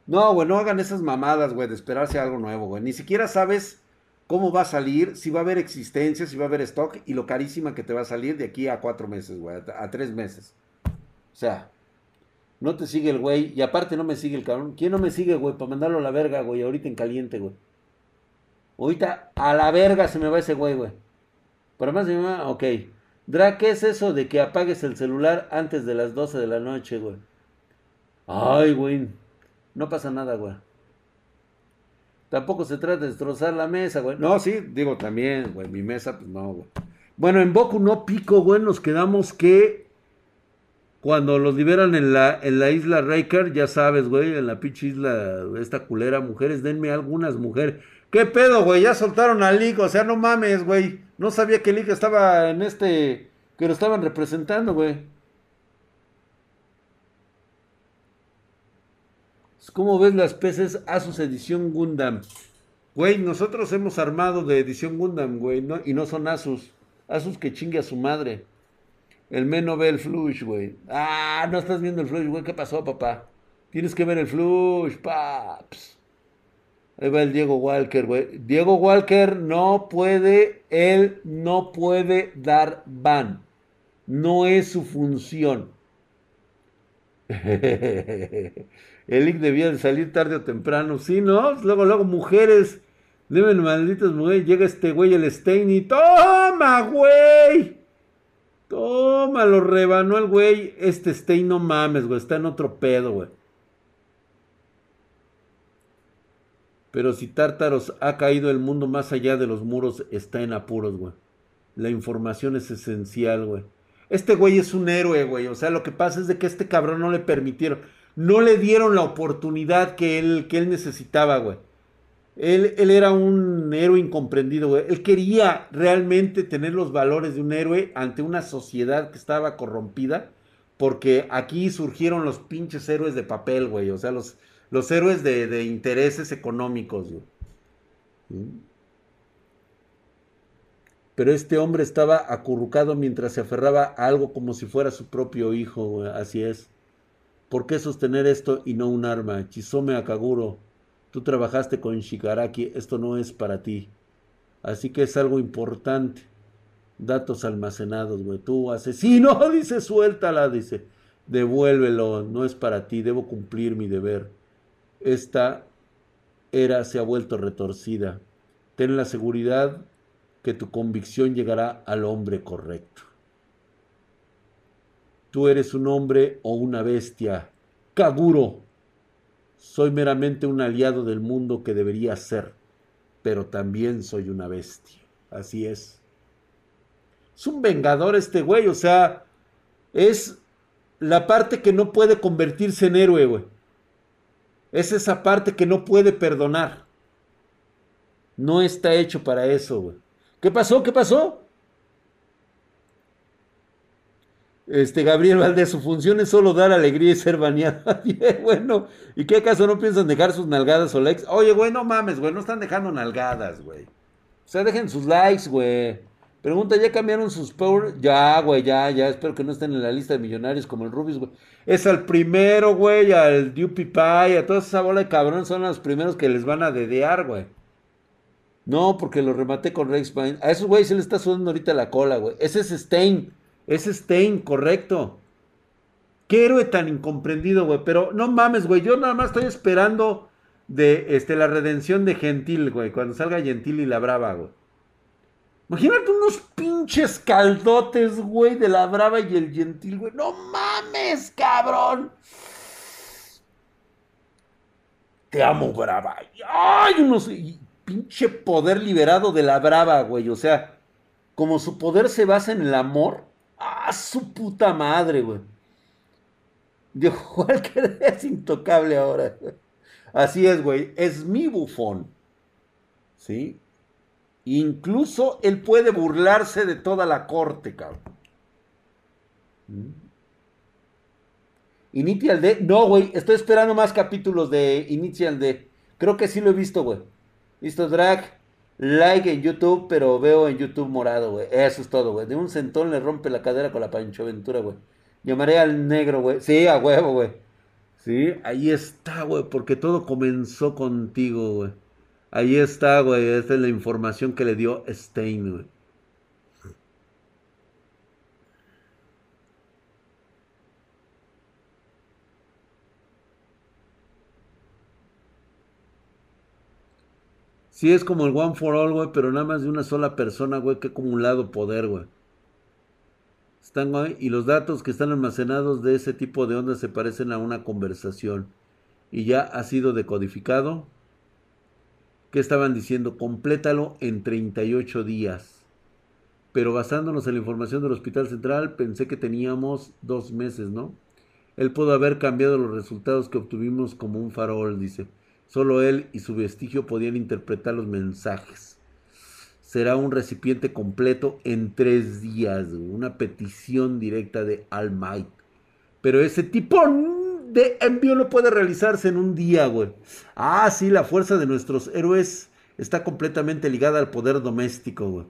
No, güey, no hagan esas mamadas, güey, de esperarse algo nuevo, güey. Ni siquiera sabes cómo va a salir, si va a haber existencia, si va a haber stock y lo carísima que te va a salir de aquí a cuatro meses, güey, a, tres meses. O sea, no te sigue el güey y aparte no me sigue el cabrón. ¿Quién no me sigue, güey? Para mandarlo a la verga, güey, ahorita en caliente, güey. Ahorita a la verga se me va ese güey, güey. Para más de mi mamá, ok. Dra, ¿qué es eso de que apagues el celular antes de las 12 de la noche, güey? Ay, güey. No pasa nada, güey. Tampoco se trata de destrozar la mesa, güey. No, sí, digo también, güey. Mi mesa, pues no, güey. Bueno, en Boku no Pico, güey, nos quedamos que cuando los liberan en la, en la isla Riker, ya sabes, güey, en la pinche isla, esta culera, mujeres, denme algunas mujeres. ¿Qué pedo, güey? Ya soltaron a Lick, o sea, no mames, güey. No sabía que Lick estaba en este, que lo estaban representando, güey. ¿Cómo ves las peces Asus Edición Gundam? Güey, nosotros hemos armado de Edición Gundam, güey, ¿no? y no son Asus. Asus que chingue a su madre. El men no ve el flush, güey. Ah, no estás viendo el flush, güey. ¿Qué pasó, papá? Tienes que ver el flush, paps. Ahí va el Diego Walker, güey. Diego Walker no puede, él no puede dar ban. No es su función. El debía de salir tarde o temprano. Sí, ¿no? Luego, luego, mujeres. Deben malditas mujeres. Llega este güey, el Stein, y ¡Toma, güey! Toma, lo rebanó el güey. Este Stein, no mames, güey. Está en otro pedo, güey. Pero si Tártaros ha caído el mundo más allá de los muros, está en apuros, güey. La información es esencial, güey. Este güey es un héroe, güey. O sea, lo que pasa es de que este cabrón no le permitieron. No le dieron la oportunidad que él, que él necesitaba, güey. Él, él, era un héroe incomprendido, güey. Él quería realmente tener los valores de un héroe ante una sociedad que estaba corrompida. Porque aquí surgieron los pinches héroes de papel, güey. O sea, los, los héroes de, intereses económicos. Pero este hombre estaba acurrucado mientras se aferraba a algo como si fuera su propio hijo. Así es. ¿Por qué sostener esto y no un arma? Chisome Akaguro, tú trabajaste con Shigaraki, esto no es para ti. Así que es algo importante. Datos almacenados, güey. Tú asesino, dice, suéltala, dice. Devuélvelo, no es para ti, debo cumplir mi deber. Esta era se ha vuelto retorcida. Ten la seguridad que tu convicción llegará al hombre correcto. Tú eres un hombre o una bestia. Kaguro. Soy meramente un aliado del mundo que debería ser, pero también soy una bestia. Así es. Es un vengador este güey, o sea, es la parte que no puede convertirse en héroe, güey. Es esa parte que no puede perdonar. No está hecho para eso, güey. ¿Qué pasó? ¿Qué pasó? Este, Gabriel Valdés, su función es solo dar alegría y ser baneado. bueno, ¿y qué acaso no piensan dejar sus nalgadas o likes? Oye, güey, no mames, güey, no están dejando nalgadas, güey. O sea, dejen sus likes, güey. Pregunta, ¿ya cambiaron sus power? Ya, güey, ya, ya. Espero que no estén en la lista de millonarios como el Rubis, güey. Es al primero, güey, al Pie, a toda esa bola de cabrón son los primeros que les van a dedear, güey. No, porque lo rematé con Rex Pine. A esos güey se le está sudando ahorita la cola, güey. Ese es Stein. Es Stein, correcto. Qué héroe tan incomprendido, güey. Pero no mames, güey. Yo nada más estoy esperando de este, la redención de Gentil, güey. Cuando salga Gentil y la Brava, güey. Imagínate unos pinches caldotes, güey, de la Brava y el Gentil, güey. No mames, cabrón. Te amo, Brava. Ay, unos pinche poder liberado de la Brava, güey. O sea, como su poder se basa en el amor, ¡Ah, su puta madre, güey! Dijo, Walker es intocable ahora. Así es, güey. Es mi bufón. ¿Sí? Incluso él puede burlarse de toda la corte, cabrón. ¿Mm? Initial D. No, güey. Estoy esperando más capítulos de Initial D. Creo que sí lo he visto, güey. Listo, drag. Like en YouTube, pero veo en YouTube morado, güey. Eso es todo, güey. De un centón le rompe la cadera con la Pancho Ventura, güey. Llamaré al negro, güey. Sí, a huevo, güey. Sí, ahí está, güey. Porque todo comenzó contigo, güey. Ahí está, güey. Esta es la información que le dio Stein, güey. Sí, es como el One for All, güey, pero nada más de una sola persona, güey, que ha acumulado poder, güey. Están, güey, y los datos que están almacenados de ese tipo de ondas se parecen a una conversación. Y ya ha sido decodificado. ¿Qué estaban diciendo? Complétalo en 38 días. Pero basándonos en la información del Hospital Central, pensé que teníamos dos meses, ¿no? Él pudo haber cambiado los resultados que obtuvimos como un farol, dice. Solo él y su vestigio podían interpretar los mensajes. Será un recipiente completo en tres días, una petición directa de All Might. Pero ese tipo de envío no puede realizarse en un día, güey. Ah, sí, la fuerza de nuestros héroes está completamente ligada al poder doméstico, güey.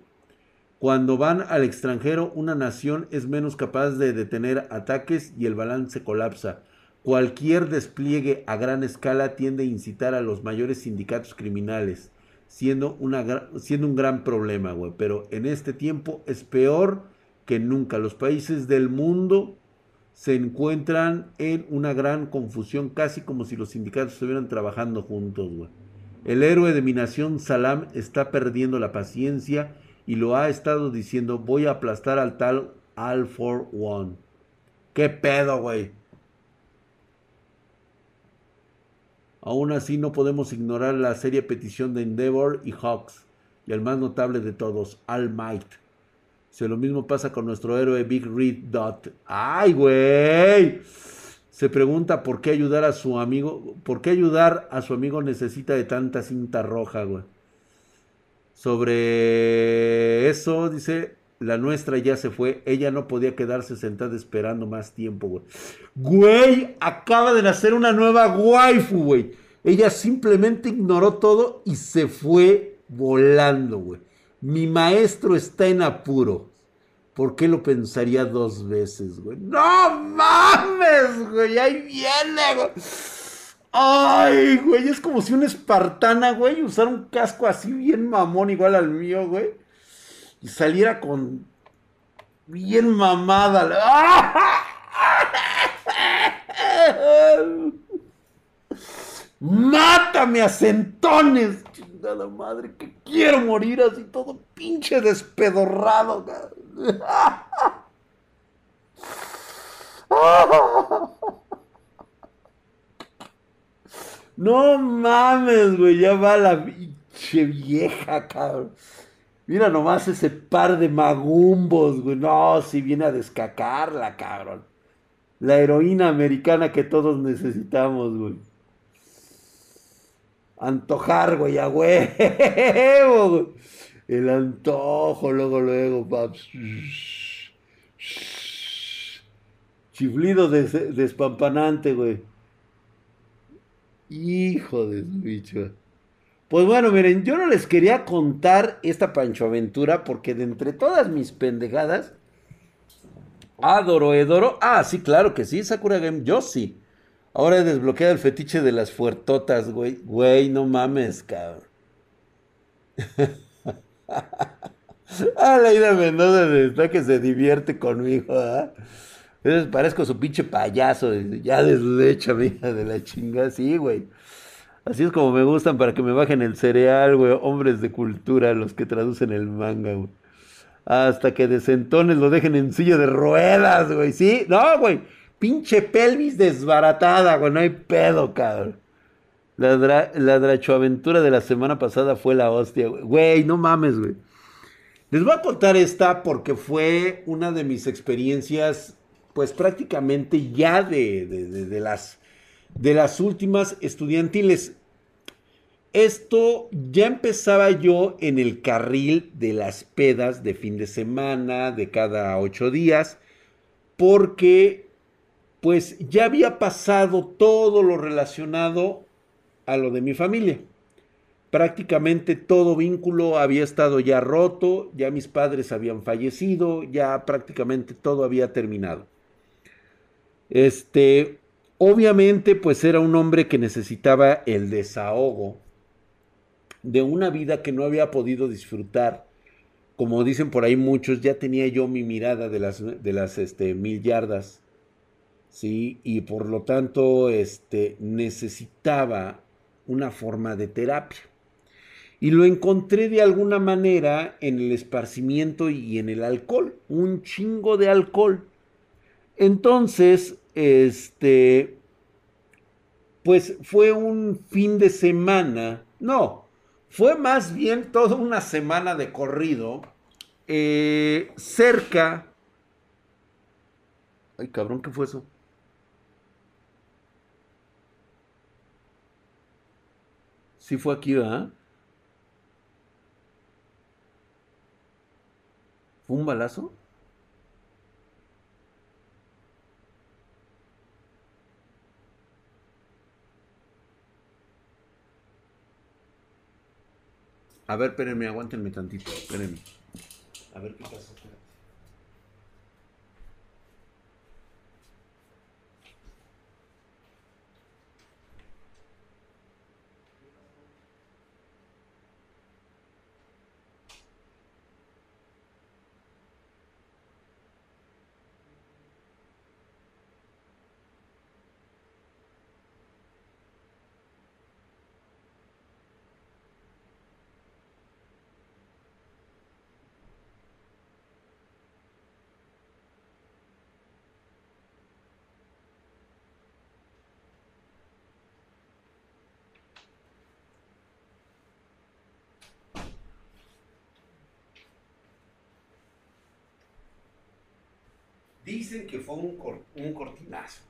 Cuando van al extranjero, una nación es menos capaz de detener ataques y el balance colapsa. Cualquier despliegue a gran escala tiende a incitar a los mayores sindicatos criminales, siendo, una, siendo un gran problema, güey. Pero en este tiempo es peor que nunca. Los países del mundo se encuentran en una gran confusión, casi como si los sindicatos estuvieran trabajando juntos. El héroe de mi nación, Salam, está perdiendo la paciencia y lo ha estado diciendo, voy a aplastar al tal All for One. ¿Qué pedo, güey? Aún así no podemos ignorar la seria petición de Endeavor y Hawks, y el más notable de todos, All Might. Si lo mismo pasa con nuestro héroe Big Red Dot. ¡Ay, güey! Se pregunta por qué ayudar a su amigo, por qué ayudar a su amigo necesita de tanta cinta roja, güey. Sobre eso, dice, la nuestra ya se fue. Ella no podía quedarse sentada esperando más tiempo, güey. Güey, acaba de nacer una nueva waifu, güey. Ella simplemente ignoró todo y se fue volando, güey. Mi maestro está en apuro. ¿Por qué lo pensaría dos veces, güey? ¡No mames, güey! Ahí viene, güey. Ay, güey, es como si una espartana, güey, usara un casco así bien mamón igual al mío, güey y saliera con bien mamada. Mátame a centones, chingada madre, que quiero morir así todo pinche despedorrado. No mames, güey, ya va la pinche vieja, cabrón. Mira nomás ese par de magumbos, güey. No, si viene a descacarla, cabrón. La heroína americana que todos necesitamos, güey. Antojar, güey, a huevo. El antojo, luego, luego, paps. Chiflido despampanante, güey. Hijo de bicho. Pues bueno, miren, yo no les quería contar esta Pancho Aventura porque de entre todas mis pendejadas, adoro, Edoro. Ah, sí, claro que sí, Sakura Game, yo sí. Ahora he desbloqueado el fetiche de las fuertotas, güey. Güey, no mames, cabrón. ah, la ida Mendoza está que se divierte conmigo, ¿ah? parezco su pinche payaso. Ya deslecha, hija de la chinga, sí, güey. Así es como me gustan para que me bajen el cereal, güey. Hombres de cultura, los que traducen el manga, güey. Hasta que de centones lo dejen en silla de ruedas, güey. ¿Sí? No, güey. Pinche pelvis desbaratada, güey. No hay pedo, cabrón. La, la drachoaventura de la semana pasada fue la hostia, güey. Güey, no mames, güey. Les voy a contar esta porque fue una de mis experiencias, pues prácticamente ya de, de, de las de las últimas estudiantiles. Esto ya empezaba yo en el carril de las pedas de fin de semana, de cada ocho días, porque pues ya había pasado todo lo relacionado a lo de mi familia. prácticamente todo vínculo había estado ya roto, ya mis padres habían fallecido, ya prácticamente todo había terminado. Este, obviamente, pues era un hombre que necesitaba el desahogo de una vida que no había podido disfrutar. Como dicen por ahí muchos, ya tenía yo mi mirada de las, de las este, mil yardas, ¿sí? Y por lo tanto, este, necesitaba una forma de terapia. Y lo encontré de alguna manera en el esparcimiento y en el alcohol, un chingo de alcohol. Entonces, este, pues fue un fin de semana, no, fue más bien toda una semana de corrido eh, cerca. Ay, cabrón, ¿qué fue eso? Sí fue aquí, ¿verdad? ¿Fue un balazo? A ver, espérenme, aguántenme tantito, espérenme. A ver qué pasa. Dicen que fue un, un cortinazo.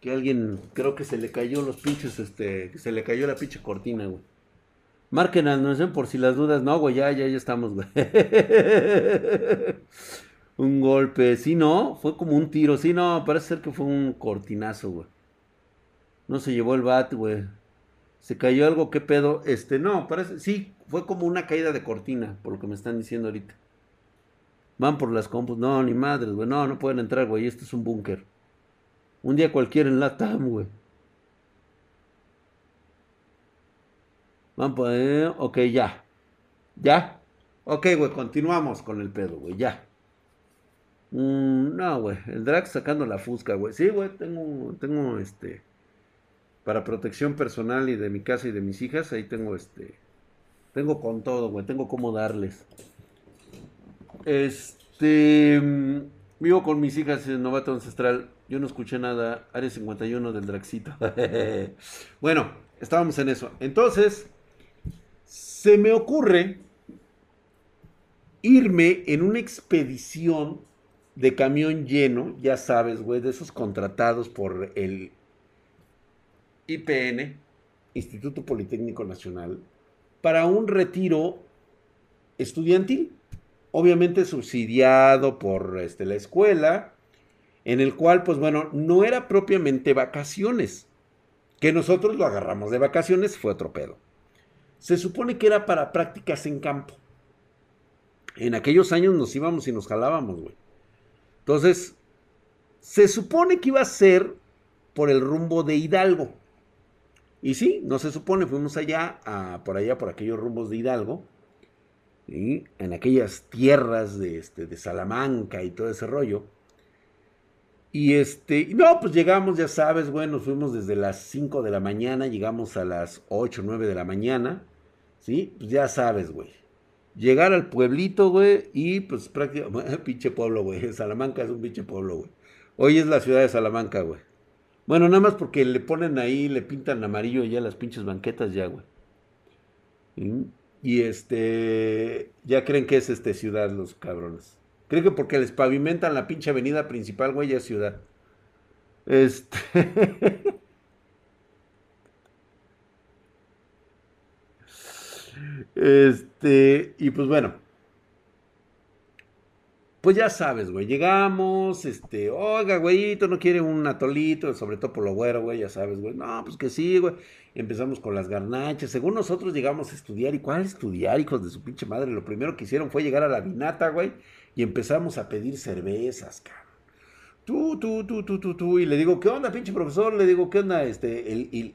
Que alguien, creo que se le cayó los pinches, este, se le cayó la pinche cortina, güey. Marquen no sé por si las dudas. No, güey, ya, ya, ya estamos, güey. un golpe. Sí, no, fue como un tiro. Sí, no, parece ser que fue un cortinazo, güey. No se llevó el bat, güey. Se cayó algo, ¿qué pedo? Este, no, parece, sí, fue como una caída de cortina, por lo que me están diciendo ahorita. Van por las compus. No, ni madres, güey. No, no pueden entrar, güey. Esto es un búnker. Un día cualquiera en la TAM, güey. Van por... Eh, ok, ya. ¿Ya? Ok, güey, continuamos con el pedo, güey. Ya. Mm, no, güey. El drag sacando la fusca, güey. Sí, güey, tengo, tengo este... Para protección personal y de mi casa y de mis hijas, ahí tengo este... Tengo con todo, güey. Tengo cómo darles. Este. Mm, vivo con mis hijas en Novato Ancestral. Yo no escuché nada. Área 51 del Draxito. bueno, estábamos en eso. Entonces, se me ocurre irme en una expedición de camión lleno, ya sabes, güey, de esos contratados por el IPN, Instituto Politécnico Nacional, para un retiro estudiantil obviamente subsidiado por este, la escuela, en el cual, pues bueno, no era propiamente vacaciones. Que nosotros lo agarramos de vacaciones fue otro pedo. Se supone que era para prácticas en campo. En aquellos años nos íbamos y nos jalábamos, güey. Entonces, se supone que iba a ser por el rumbo de Hidalgo. Y sí, no se supone, fuimos allá, por allá, por aquellos rumbos de Hidalgo en aquellas tierras de, este, de Salamanca y todo ese rollo. Y este, no, pues llegamos, ya sabes, bueno, fuimos desde las 5 de la mañana, llegamos a las 8, 9 de la mañana, ¿sí? Pues ya sabes, güey. Llegar al pueblito, güey, y pues prácticamente, pinche pueblo, güey. Salamanca es un pinche pueblo, güey. Hoy es la ciudad de Salamanca, güey. Bueno, nada más porque le ponen ahí, le pintan amarillo ya las pinches banquetas ya, güey. Y este, ya creen que es este ciudad los cabrones. Creen que porque les pavimentan la pinche avenida principal, güey, ya es ciudad. Este. este, y pues bueno. Pues ya sabes, güey, llegamos, este, oiga, güeyito, no quiere un atolito, sobre todo por lo güero, güey, ya sabes, güey. No, pues que sí, güey. Empezamos con las garnachas. Según nosotros llegamos a estudiar. ¿Y cuál estudiar, hijos de su pinche madre? Lo primero que hicieron fue llegar a la vinata, güey, y empezamos a pedir cervezas, cabrón. Tú, tú, tú, tú, tú, tú. Y le digo, ¿qué onda, pinche profesor? Le digo, ¿qué onda? Este, el,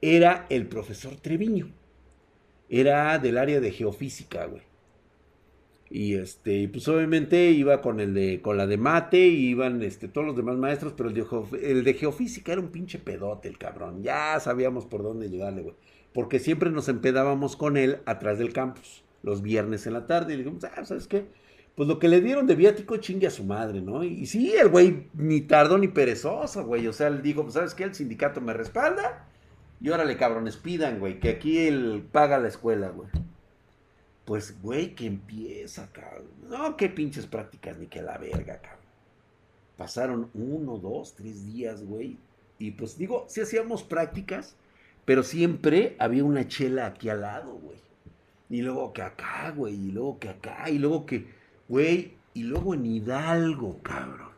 era el profesor Treviño. Era del área de geofísica, güey. Y este, pues obviamente iba con el de, con la de mate, y iban este, todos los demás maestros, pero el de, el de geofísica era un pinche pedote, el cabrón. Ya sabíamos por dónde llegarle, güey. Porque siempre nos empedábamos con él atrás del campus, los viernes en la tarde. Y le dijimos, ah, ¿sabes qué? Pues lo que le dieron de viático, chingue a su madre, ¿no? Y, sí, el güey ni tardó ni perezoso, güey. O sea, él dijo, pues, ¿sabes qué? El sindicato me respalda. Y órale, cabrones, pidan, güey, que aquí él paga la escuela, güey. Pues, güey, que empieza, cabrón. No, qué pinches prácticas, ni que la verga, cabrón. Pasaron uno, dos, tres días, güey. Y pues digo, sí hacíamos prácticas, pero siempre había una chela aquí al lado, güey. Y luego que acá, güey, y luego que acá, y luego que, güey, y luego en Hidalgo, cabrón.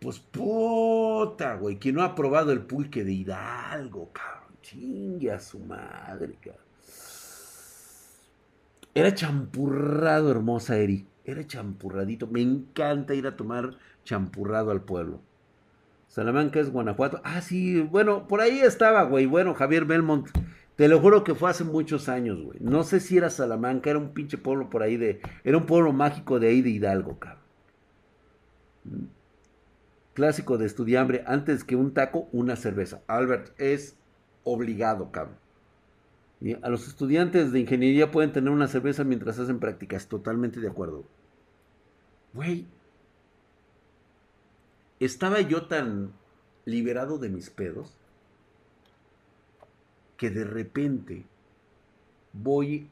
Pues puta, güey, que no ha probado el pulque de Hidalgo, cabrón. Chingue a su madre, cabrón. Era champurrado, hermosa Eri. Era champurradito. Me encanta ir a tomar champurrado al pueblo. Salamanca es Guanajuato. Ah, sí, bueno, por ahí estaba, güey. Bueno, Javier Belmont. Te lo juro que fue hace muchos años, güey. No sé si era Salamanca, era un pinche pueblo por ahí de. Era un pueblo mágico de ahí de Hidalgo, cabrón. Clásico de estudiambre. Antes que un taco, una cerveza. Albert, es obligado, cabrón. A los estudiantes de ingeniería pueden tener una cerveza mientras hacen prácticas. Totalmente de acuerdo. Güey. Estaba yo tan liberado de mis pedos que de repente voy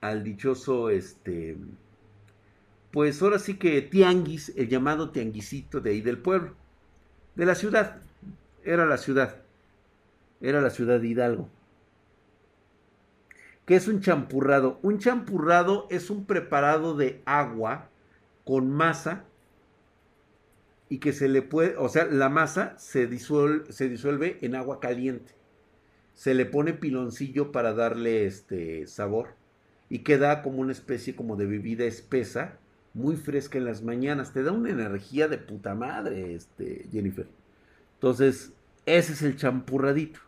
al dichoso, este, pues ahora sí que tianguis, el llamado tianguisito de ahí del pueblo, de la ciudad. Era la ciudad. Era la ciudad de Hidalgo. ¿Qué es un champurrado? Un champurrado es un preparado de agua con masa y que se le puede, o sea, la masa se disuelve, se disuelve en agua caliente. Se le pone piloncillo para darle este sabor y queda como una especie como de bebida espesa, muy fresca en las mañanas. Te da una energía de puta madre, este, Jennifer. Entonces, ese es el champurradito.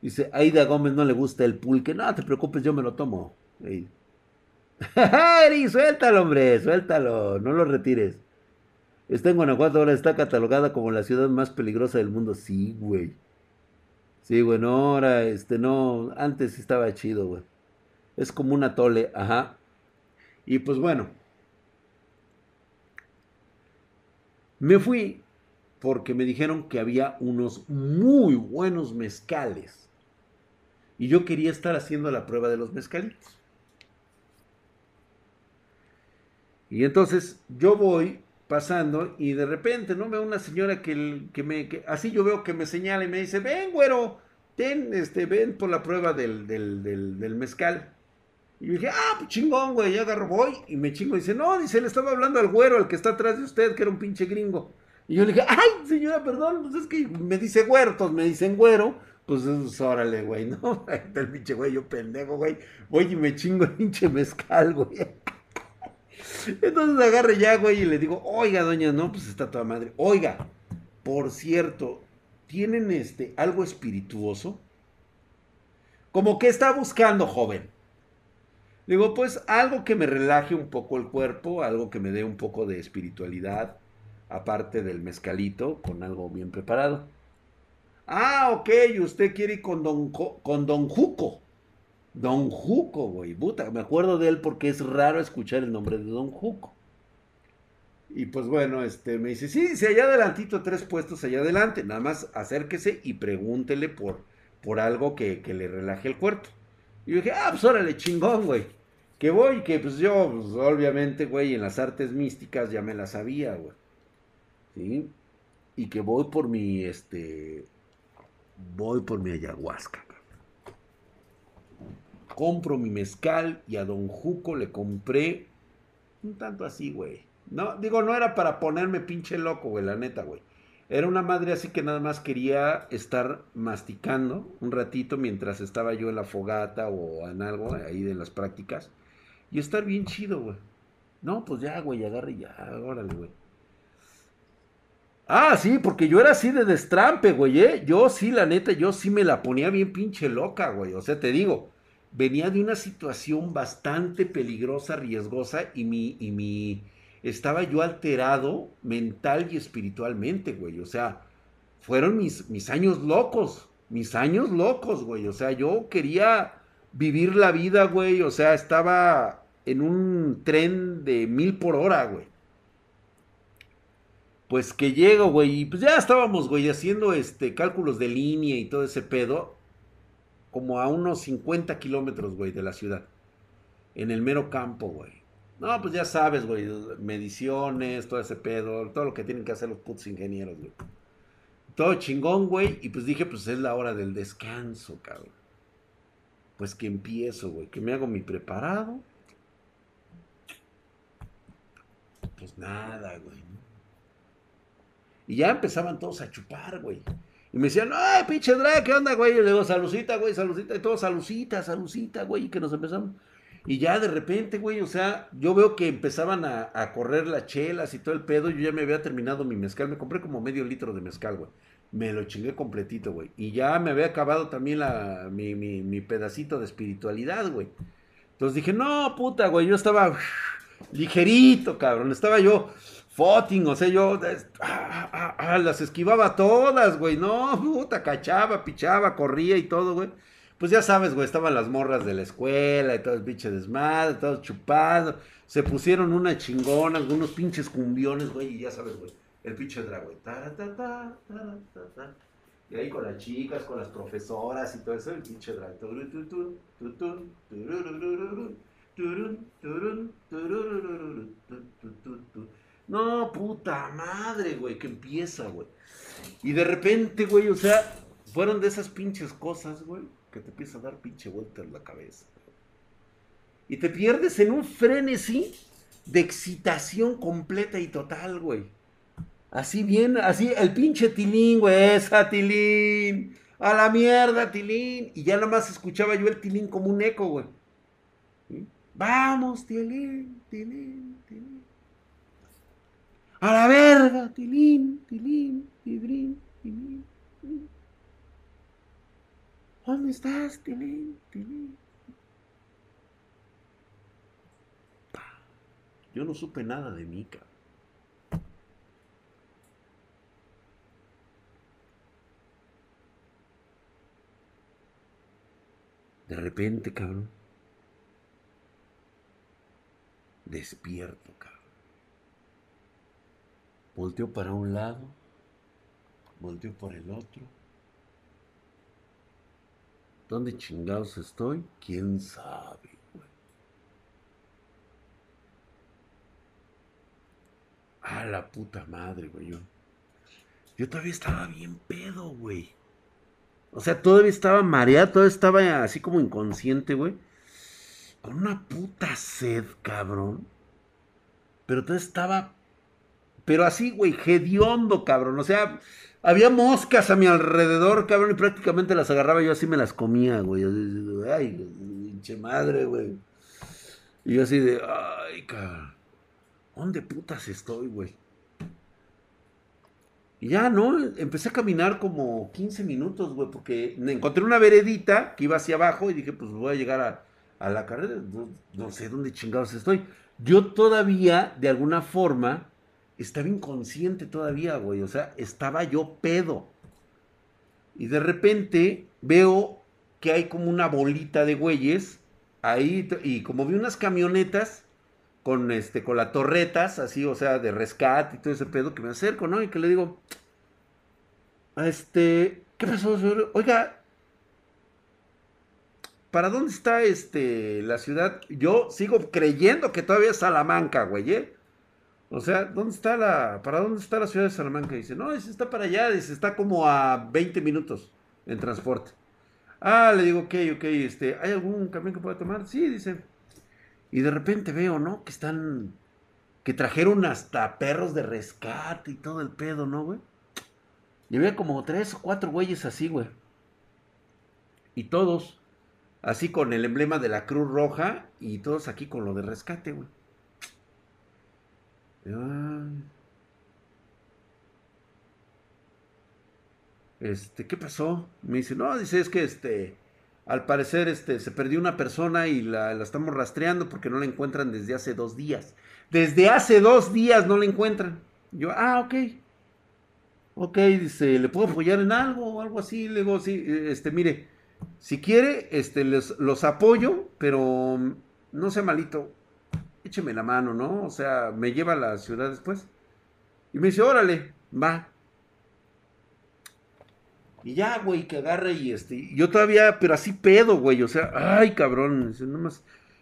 Dice, Aida Gómez no le gusta el pulque. No te preocupes, yo me lo tomo. Eri, suéltalo, hombre, suéltalo, no lo retires. Está en Guanajuato, ahora está catalogada como la ciudad más peligrosa del mundo. Sí, güey. Sí, güey, no, ahora, este, no, antes estaba chido, güey. Es como una tole, ajá. Y pues bueno. Me fui porque me dijeron que había unos muy buenos mezcales y yo quería estar haciendo la prueba de los mezcalitos. Y entonces yo voy pasando y de repente, ¿no? Veo una señora que, que me, así yo veo que me señala y me dice, ven, güero, ten, este, ven por la prueba del, del, mezcal. Y yo dije, ah, pues chingón, güey, ya agarro, voy, y me chingo, y dice, no, dice, le estaba hablando al güero, el que está atrás de usted, que era un pinche gringo. Y yo le dije, ay, señora, perdón, pues es que me dice güero, todos me dicen güero, pues eso, órale, güey, ¿no? Ahí está el pinche güey, yo pendejo, güey. Voy y me chingo el pinche mezcal, güey. Entonces agarre ya, güey, y le digo, oiga, doña, no, pues está toda madre. Oiga, por cierto, ¿tienen este algo espirituoso? Como que está buscando, joven. Digo, pues algo que me relaje un poco el cuerpo, algo que me dé un poco de espiritualidad, aparte del mezcalito, con algo bien preparado. Ah, ok, usted quiere ir con Don, con don Juco. Don Juco, güey. Puta, me acuerdo de él porque es raro escuchar el nombre de Don Juco. Y pues bueno, este me dice, sí, dice allá adelantito, tres puestos allá adelante. Nada más acérquese y pregúntele por, por algo que, le relaje el cuerpo. Y yo dije, ah, pues órale, chingón, güey. Que voy, que pues yo, pues, obviamente, güey, en las artes místicas ya me las sabía, güey. ¿Sí? Y que voy por mi, este, voy por mi ayahuasca. Compro mi mezcal y a don Juco le compré un tanto así, güey. No, digo, no era para ponerme pinche loco, güey, la neta, güey. Era una madre así que nada más quería estar masticando un ratito mientras estaba yo en la fogata o en algo ahí de las prácticas. Y estar bien chido, güey. No, pues ya, güey, agarre ya, órale, güey. Ah, sí, porque yo era así de destrampe, güey, ¿eh? Yo sí, la neta, yo sí me la ponía bien pinche loca, güey. O sea, te digo, venía de una situación bastante peligrosa, riesgosa y mi, y mi, estaba yo alterado mental y espiritualmente, güey. O sea, fueron mis, mis años locos, mis años locos, güey. O sea, yo quería vivir la vida, güey. O sea, estaba en un tren de mil por hora, güey. Pues que llego, güey, y pues ya estábamos, güey, haciendo este cálculos de línea y todo ese pedo, como a unos 50 kilómetros, güey, de la ciudad. En el mero campo, güey. No, pues ya sabes, güey, mediciones, todo ese pedo, todo lo que tienen que hacer los putos ingenieros, güey. Todo chingón, güey, y pues dije, pues es la hora del descanso, cabrón. Pues que empiezo, güey, que me hago mi preparado. Pues nada, güey. Y ya empezaban todos a chupar, güey. Y me decían, ay, pinche drag, ¿qué onda, güey? Y le digo, salucita, güey, salucita. Y todos, salucita, salucita, güey. Y que nos empezamos. Y ya de repente, güey, o sea, yo veo que empezaban a, correr las chelas y todo el pedo. Yo ya me había terminado mi mezcal. Me compré como medio litro de mezcal, güey. Me lo chingué completito, güey. Y ya me había acabado también la, mi, mi, mi pedacito de espiritualidad, güey. Entonces dije, no, puta, güey, yo estaba ligerito, cabrón. Estaba yo footing, o sea, yo ah, ah, ah, las esquivaba todas, güey. No, puta, cachaba, pichaba, corría y todo, güey pues ya sabes, güey, estaban las morras de la escuela y todo el pinche desmadre, todos chupados. Se pusieron una chingona, algunos pinches cumbiones, güey, y ya sabes, güey, el pinche drag. Y ahí con las chicas, con las profesoras y todo eso, el pinche drag. No, puta madre, güey, que empieza, güey. Y de repente, güey, o sea, fueron de esas pinches cosas, güey que te empieza a dar pinche vuelta en la cabeza. Y te pierdes en un frenesí de excitación completa y total, güey. Así bien, así el pinche tilín, güey, esa tilín. A la mierda, tilín. Y ya nada más escuchaba yo el tilín como un eco, güey. Vamos, tilín, tilín, tilín. A la verga, tilín, tilín, tilín, tilín. tilín. ¿Dónde estás, Tilín? Yo no supe nada de Mika. De repente, cabrón. Despierto, cabrón. Volteo para un lado, volteo por el otro ¿Dónde chingados estoy? ¿Quién sabe, güey? A la puta madre, güey. Yo, yo todavía estaba bien pedo, güey. O sea, todavía estaba mareado, todavía estaba así como inconsciente, güey. Con una puta sed, cabrón. Pero todavía estaba. Pero así, güey, hediondo, cabrón. O sea, había moscas a mi alrededor, cabrón, y prácticamente las agarraba yo así me las comía, güey. Ay, pinche madre, güey. Y yo así de, ay, cabrón. ¿Dónde putas estoy, güey? Y ya, ¿no? Empecé a caminar como 15 minutos, güey, porque encontré una veredita que iba hacia abajo y dije, pues voy a llegar a, a la carrera. No, no sé dónde chingados estoy. Yo todavía, de alguna forma, estaba inconsciente todavía, güey. O sea, estaba yo pedo. Y de repente veo que hay como una bolita de güeyes ahí y como vi unas camionetas con este con las torretas así, o sea, de rescate y todo ese pedo que me acerco, ¿no? Y que le digo, este, ¿qué pasó, señor? Oiga, ¿para dónde está este la ciudad? Yo sigo creyendo que todavía es Salamanca, güey, ¿eh? O sea, ¿dónde está la, para dónde está la ciudad de Salamanca? Dice, no, dice, está para allá, dice, está como a 20 minutos en transporte. Ah, le digo, ok, ok, este, ¿hay algún camión que pueda tomar? Sí, dice. Y de repente veo, ¿no? Que están que trajeron hasta perros de rescate y todo el pedo, ¿no, güey? Y había como tres o cuatro güeyes así, güey. Y todos así con el emblema de la Cruz Roja y todos aquí con lo de rescate, güey. Este, ¿qué pasó? Me dice, no, dice, es que este, al parecer, este, se perdió una persona y la, la, estamos rastreando porque no la encuentran desde hace dos días. Desde hace dos días no la encuentran. Yo, ah, ok. Ok, dice, ¿le puedo apoyar en algo o algo así? Le digo, sí, este, mire, si quiere, este, les, los apoyo, pero no sea malito. Écheme la mano, ¿no? O sea, me lleva a la ciudad después. Y me dice, órale, va. Y ya, güey, que agarre y este. Yo todavía, pero así pedo, güey. O sea, ay, cabrón.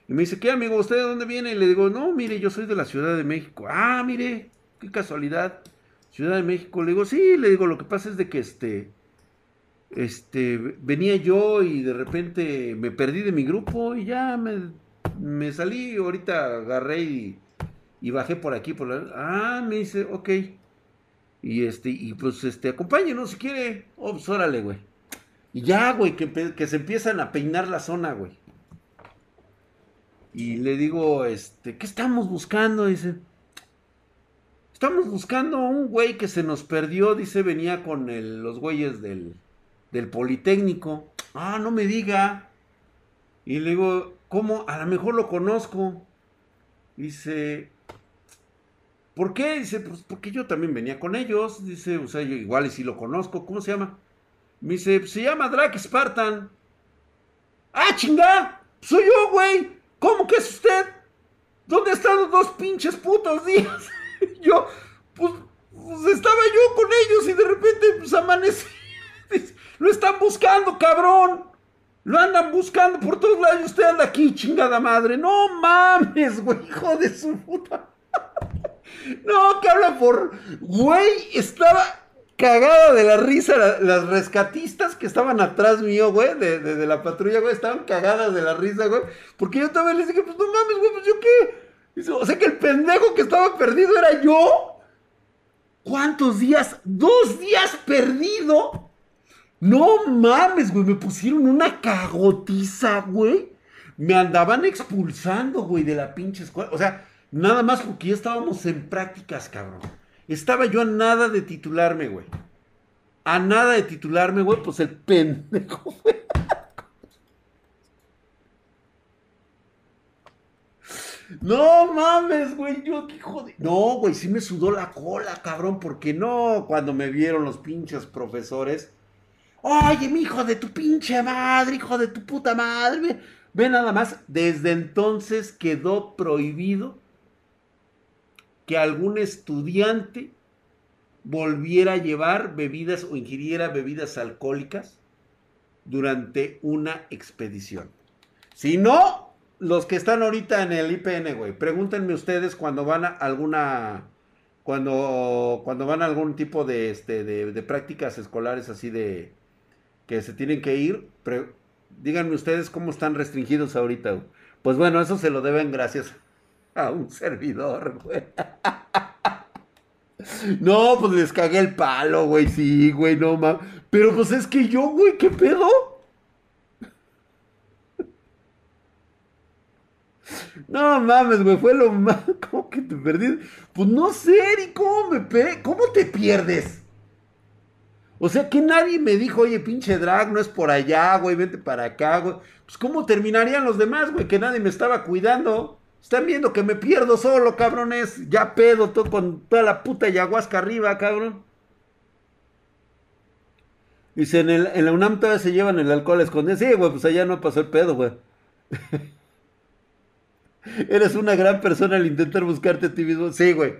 Y me dice, ¿qué, amigo? ¿Usted de dónde viene? Y le digo, no, mire, yo soy de la Ciudad de México. Ah, mire, qué casualidad. Ciudad de México. Le digo, sí, le digo, lo que pasa es de que este. Este, venía yo y de repente me perdí de mi grupo y ya me, me salí. Ahorita agarré y, y bajé por aquí. Por la... Ah, me dice, ok. Y este, y pues este, acompáñenos si quiere. Oh, pues órale, güey. Y ya, güey, que, que, se empiezan a peinar la zona, güey. Y le digo, este, ¿qué estamos buscando? Dice, estamos buscando un güey que se nos perdió, dice, venía con los güeyes del, del Politécnico. Ah, no me diga. Y le digo, ¿cómo? A lo mejor lo conozco. Dice, ¿Por qué? Dice, pues porque yo también venía con ellos. Dice, o sea, yo igual y si lo conozco. ¿Cómo se llama? Me dice, se llama Drake Spartan. ¡Ah, chinga! Soy yo, güey. ¿Cómo que es usted? ¿Dónde están los dos pinches putos días? yo, pues, pues, estaba yo con ellos y de repente, pues amanecí. lo están buscando, cabrón. Lo andan buscando por todos lados y usted anda aquí, chingada madre. No mames, güey, hijo de su puta. No, que habla por. Güey, estaba cagada de la risa. las rescatistas que estaban atrás mío, güey, de, la patrulla, güey, estaban cagadas de la risa, güey. Porque yo también les dije, pues no mames, güey, pues yo qué. O sea que el pendejo que estaba perdido era yo. ¿Cuántos días? ¿Dos días perdido? No mames, güey, me pusieron una cagotiza, güey. Me andaban expulsando, güey, de la pinche escuela. O sea, Nada más porque ya estábamos en prácticas, cabrón. Estaba yo a nada de titularme, güey. A nada de titularme, güey, pues el pendejo, güey. No mames, güey, yo qué joder. No, güey, sí me sudó la cola, cabrón, porque no, cuando me vieron los pinches profesores. Oye, mi hijo de tu pinche madre, hijo de tu puta madre. Ve nada más, desde entonces quedó prohibido que algún estudiante volviera a llevar bebidas o ingiriera bebidas alcohólicas durante una expedición. Si no, los que están ahorita en el IPN, güey, pregúntenme ustedes cuando van a alguna, cuando, cuando van a algún tipo de, este, de, prácticas escolares así de, que se tienen que ir, díganme ustedes cómo están restringidos ahorita. Pues bueno, eso se lo deben gracias a un servidor, güey. No, pues les cagué el palo, güey, sí, güey, no mames. Pero pues es que yo, güey, ¿qué pedo? No mames, güey, fue lo más. ¿Cómo que te perdí? Pues no sé, ¿y cómo me pe... ¿Cómo te pierdes? O sea, que nadie me dijo, oye, pinche drag, no es por allá, güey, vente para acá, güey. Pues, ¿cómo terminarían los demás, güey? Que nadie me estaba cuidando. Están viendo que me pierdo solo, cabrones. Ya pedo todo con toda la puta ayahuasca arriba, cabrón. Dice, en, el, en la UNAM todavía se llevan el alcohol a esconder. Sí, güey, pues allá no pasó el pedo, güey. Eres una gran persona al intentar buscarte a ti mismo. Sí, güey.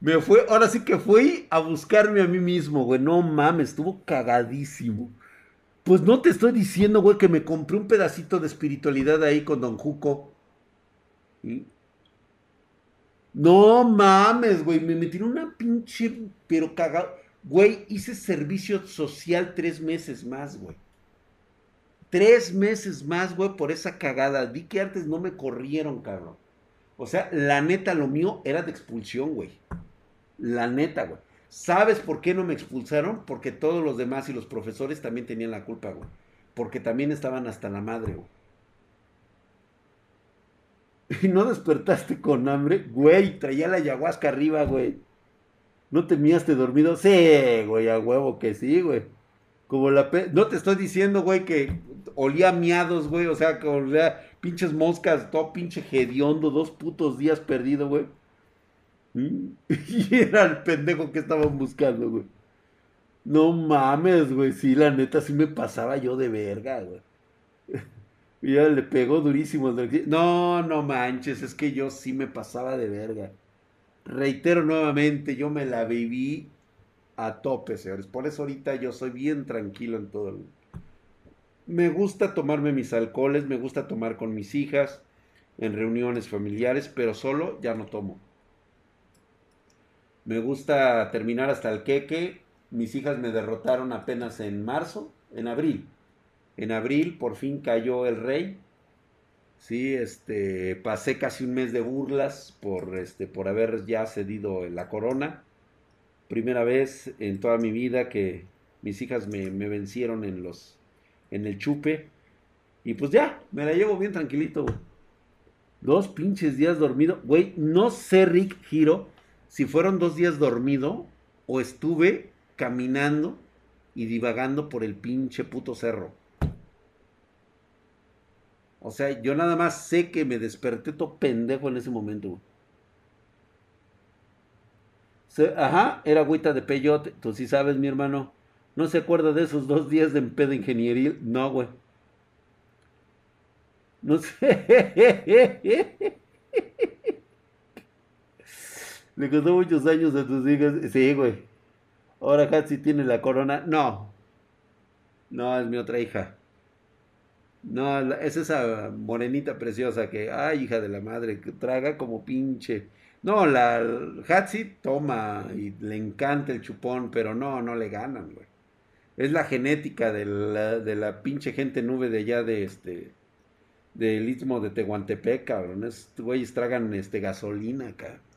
Me fue, ahora sí que fui a buscarme a mí mismo, güey. No mames, estuvo cagadísimo. Pues no te estoy diciendo, güey, que me compré un pedacito de espiritualidad ahí con Don Juco. No mames, güey. Me metieron una pinche. Pero cagado. Güey, hice servicio social tres meses más, güey. Tres meses más, güey, por esa cagada. Di que antes no me corrieron, cabrón. O sea, la neta, lo mío era de expulsión, güey. La neta, güey. ¿Sabes por qué no me expulsaron? Porque todos los demás y los profesores también tenían la culpa, güey. Porque también estaban hasta la madre, güey. ¿Y no despertaste con hambre? Güey, traía la ayahuasca arriba, güey. ¿No te miaste dormido? Sí, güey, a huevo que sí, güey. Como la pe... No te estoy diciendo, güey, que olía miados, güey. O sea, que olía pinches moscas, todo pinche hediondo, dos putos días perdido, güey. ¿Mm? Y era el pendejo que estaban buscando, güey. No mames, güey. Sí, la neta, sí me pasaba yo de verga, güey. Ya le pegó durísimo. No, no manches, es que yo sí me pasaba de verga. Reitero nuevamente, yo me la viví a tope, señores. Por eso ahorita yo soy bien tranquilo en todo. El... Me gusta tomarme mis alcoholes, me gusta tomar con mis hijas, en reuniones familiares, pero solo ya no tomo. Me gusta terminar hasta el queque. Mis hijas me derrotaron apenas en marzo, en abril. En abril por fin cayó el rey. Sí, este, pasé casi un mes de burlas por, este, por haber ya cedido la corona. Primera vez en toda mi vida que mis hijas me, me vencieron en los, en el chupe. Y pues ya, me la llevo bien tranquilito, Dos pinches días dormido. Güey, no sé, Rick Giro, si fueron dos días dormido o estuve caminando y divagando por el pinche puto cerro. O sea, yo nada más sé que me desperté todo pendejo en ese momento. ajá, era agüita de peyote. Tú sí sabes, mi hermano. ¿No se acuerda de esos dos días de pedo ingeniería? No, güey. No sé. Le costó muchos años a tus hijas. Sí, güey. Ahora Hatsi tiene la corona. No. No, es mi otra hija. No, es esa morenita preciosa que, ay, hija de la madre, traga como pinche. No, la Hatsi toma y le encanta el chupón, pero no, no le ganan, güey. Es la genética de la, de la pinche gente nube de allá de este, del istmo de Tehuantepec, cabrón. Es, güeyes tragan este, gasolina, cabrón.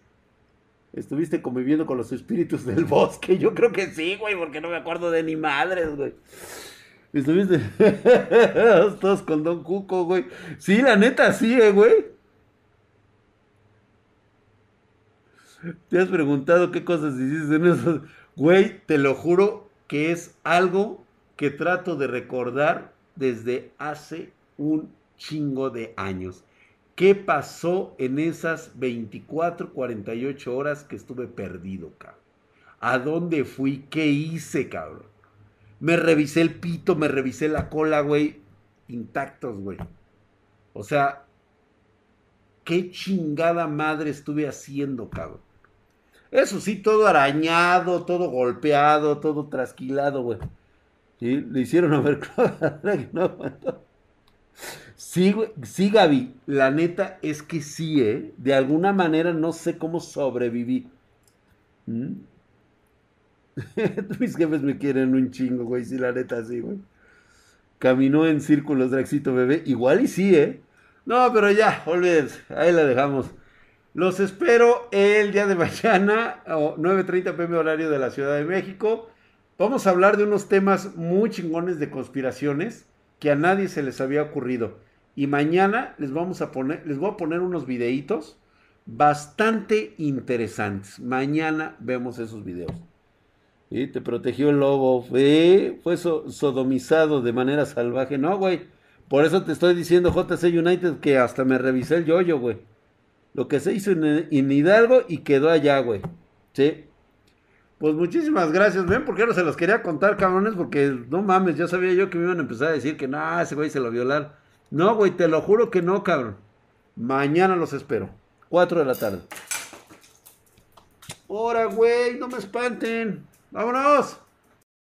¿Estuviste conviviendo con los espíritus del bosque? Yo creo que sí, güey, porque no me acuerdo de ni madres, güey. ¿Estuviste? Todos con Don Cuco, güey. Sí, la neta, sí, eh, güey. ¿Te has preguntado qué cosas hiciste en esos? Güey, te lo juro que es algo que trato de recordar desde hace un chingo de años. ¿Qué pasó en esas 24, 48 horas que estuve perdido, cabrón? ¿A dónde fui? ¿Qué hice, cabrón? Me revisé el pito, me revisé la cola, güey. Intactos, güey. O sea, qué chingada madre estuve haciendo, cabrón. Eso sí, todo arañado, todo golpeado, todo trasquilado, güey. ¿Sí? Le hicieron a ver no Sí, sí, Gaby, la neta es que sí, ¿eh? De alguna manera no sé cómo sobreviví. ¿Mm? Mis jefes me quieren un chingo, güey. Sí, la neta, sí, güey. Caminó en círculos, Draxito bebé. Igual y sí, ¿eh? No, pero ya, olvídense. Ahí la dejamos. Los espero el día de mañana, 9.30 pm horario de la Ciudad de México. Vamos a hablar de unos temas muy chingones de conspiraciones que a nadie se les había ocurrido. Y mañana les vamos a poner, les voy a poner unos videitos bastante interesantes. Mañana vemos esos videos. Te protegió el lobo. Fue, fue sodomizado de manera salvaje. No, güey. Por eso te estoy diciendo, JC United, que hasta me revisé el yoyo, güey. Lo que se hizo en, Hidalgo y quedó allá, güey. Sí. Pues muchísimas gracias. ¿Ven por qué no se los quería contar, cabrones? Porque no mames, ya sabía yo que me iban a empezar a decir que no, ese güey se lo violaron. No, güey, te lo juro que no, cabrón. Mañana los espero. 4 de la tarde. Ahora, güey, no me espanten. ¡Vámonos!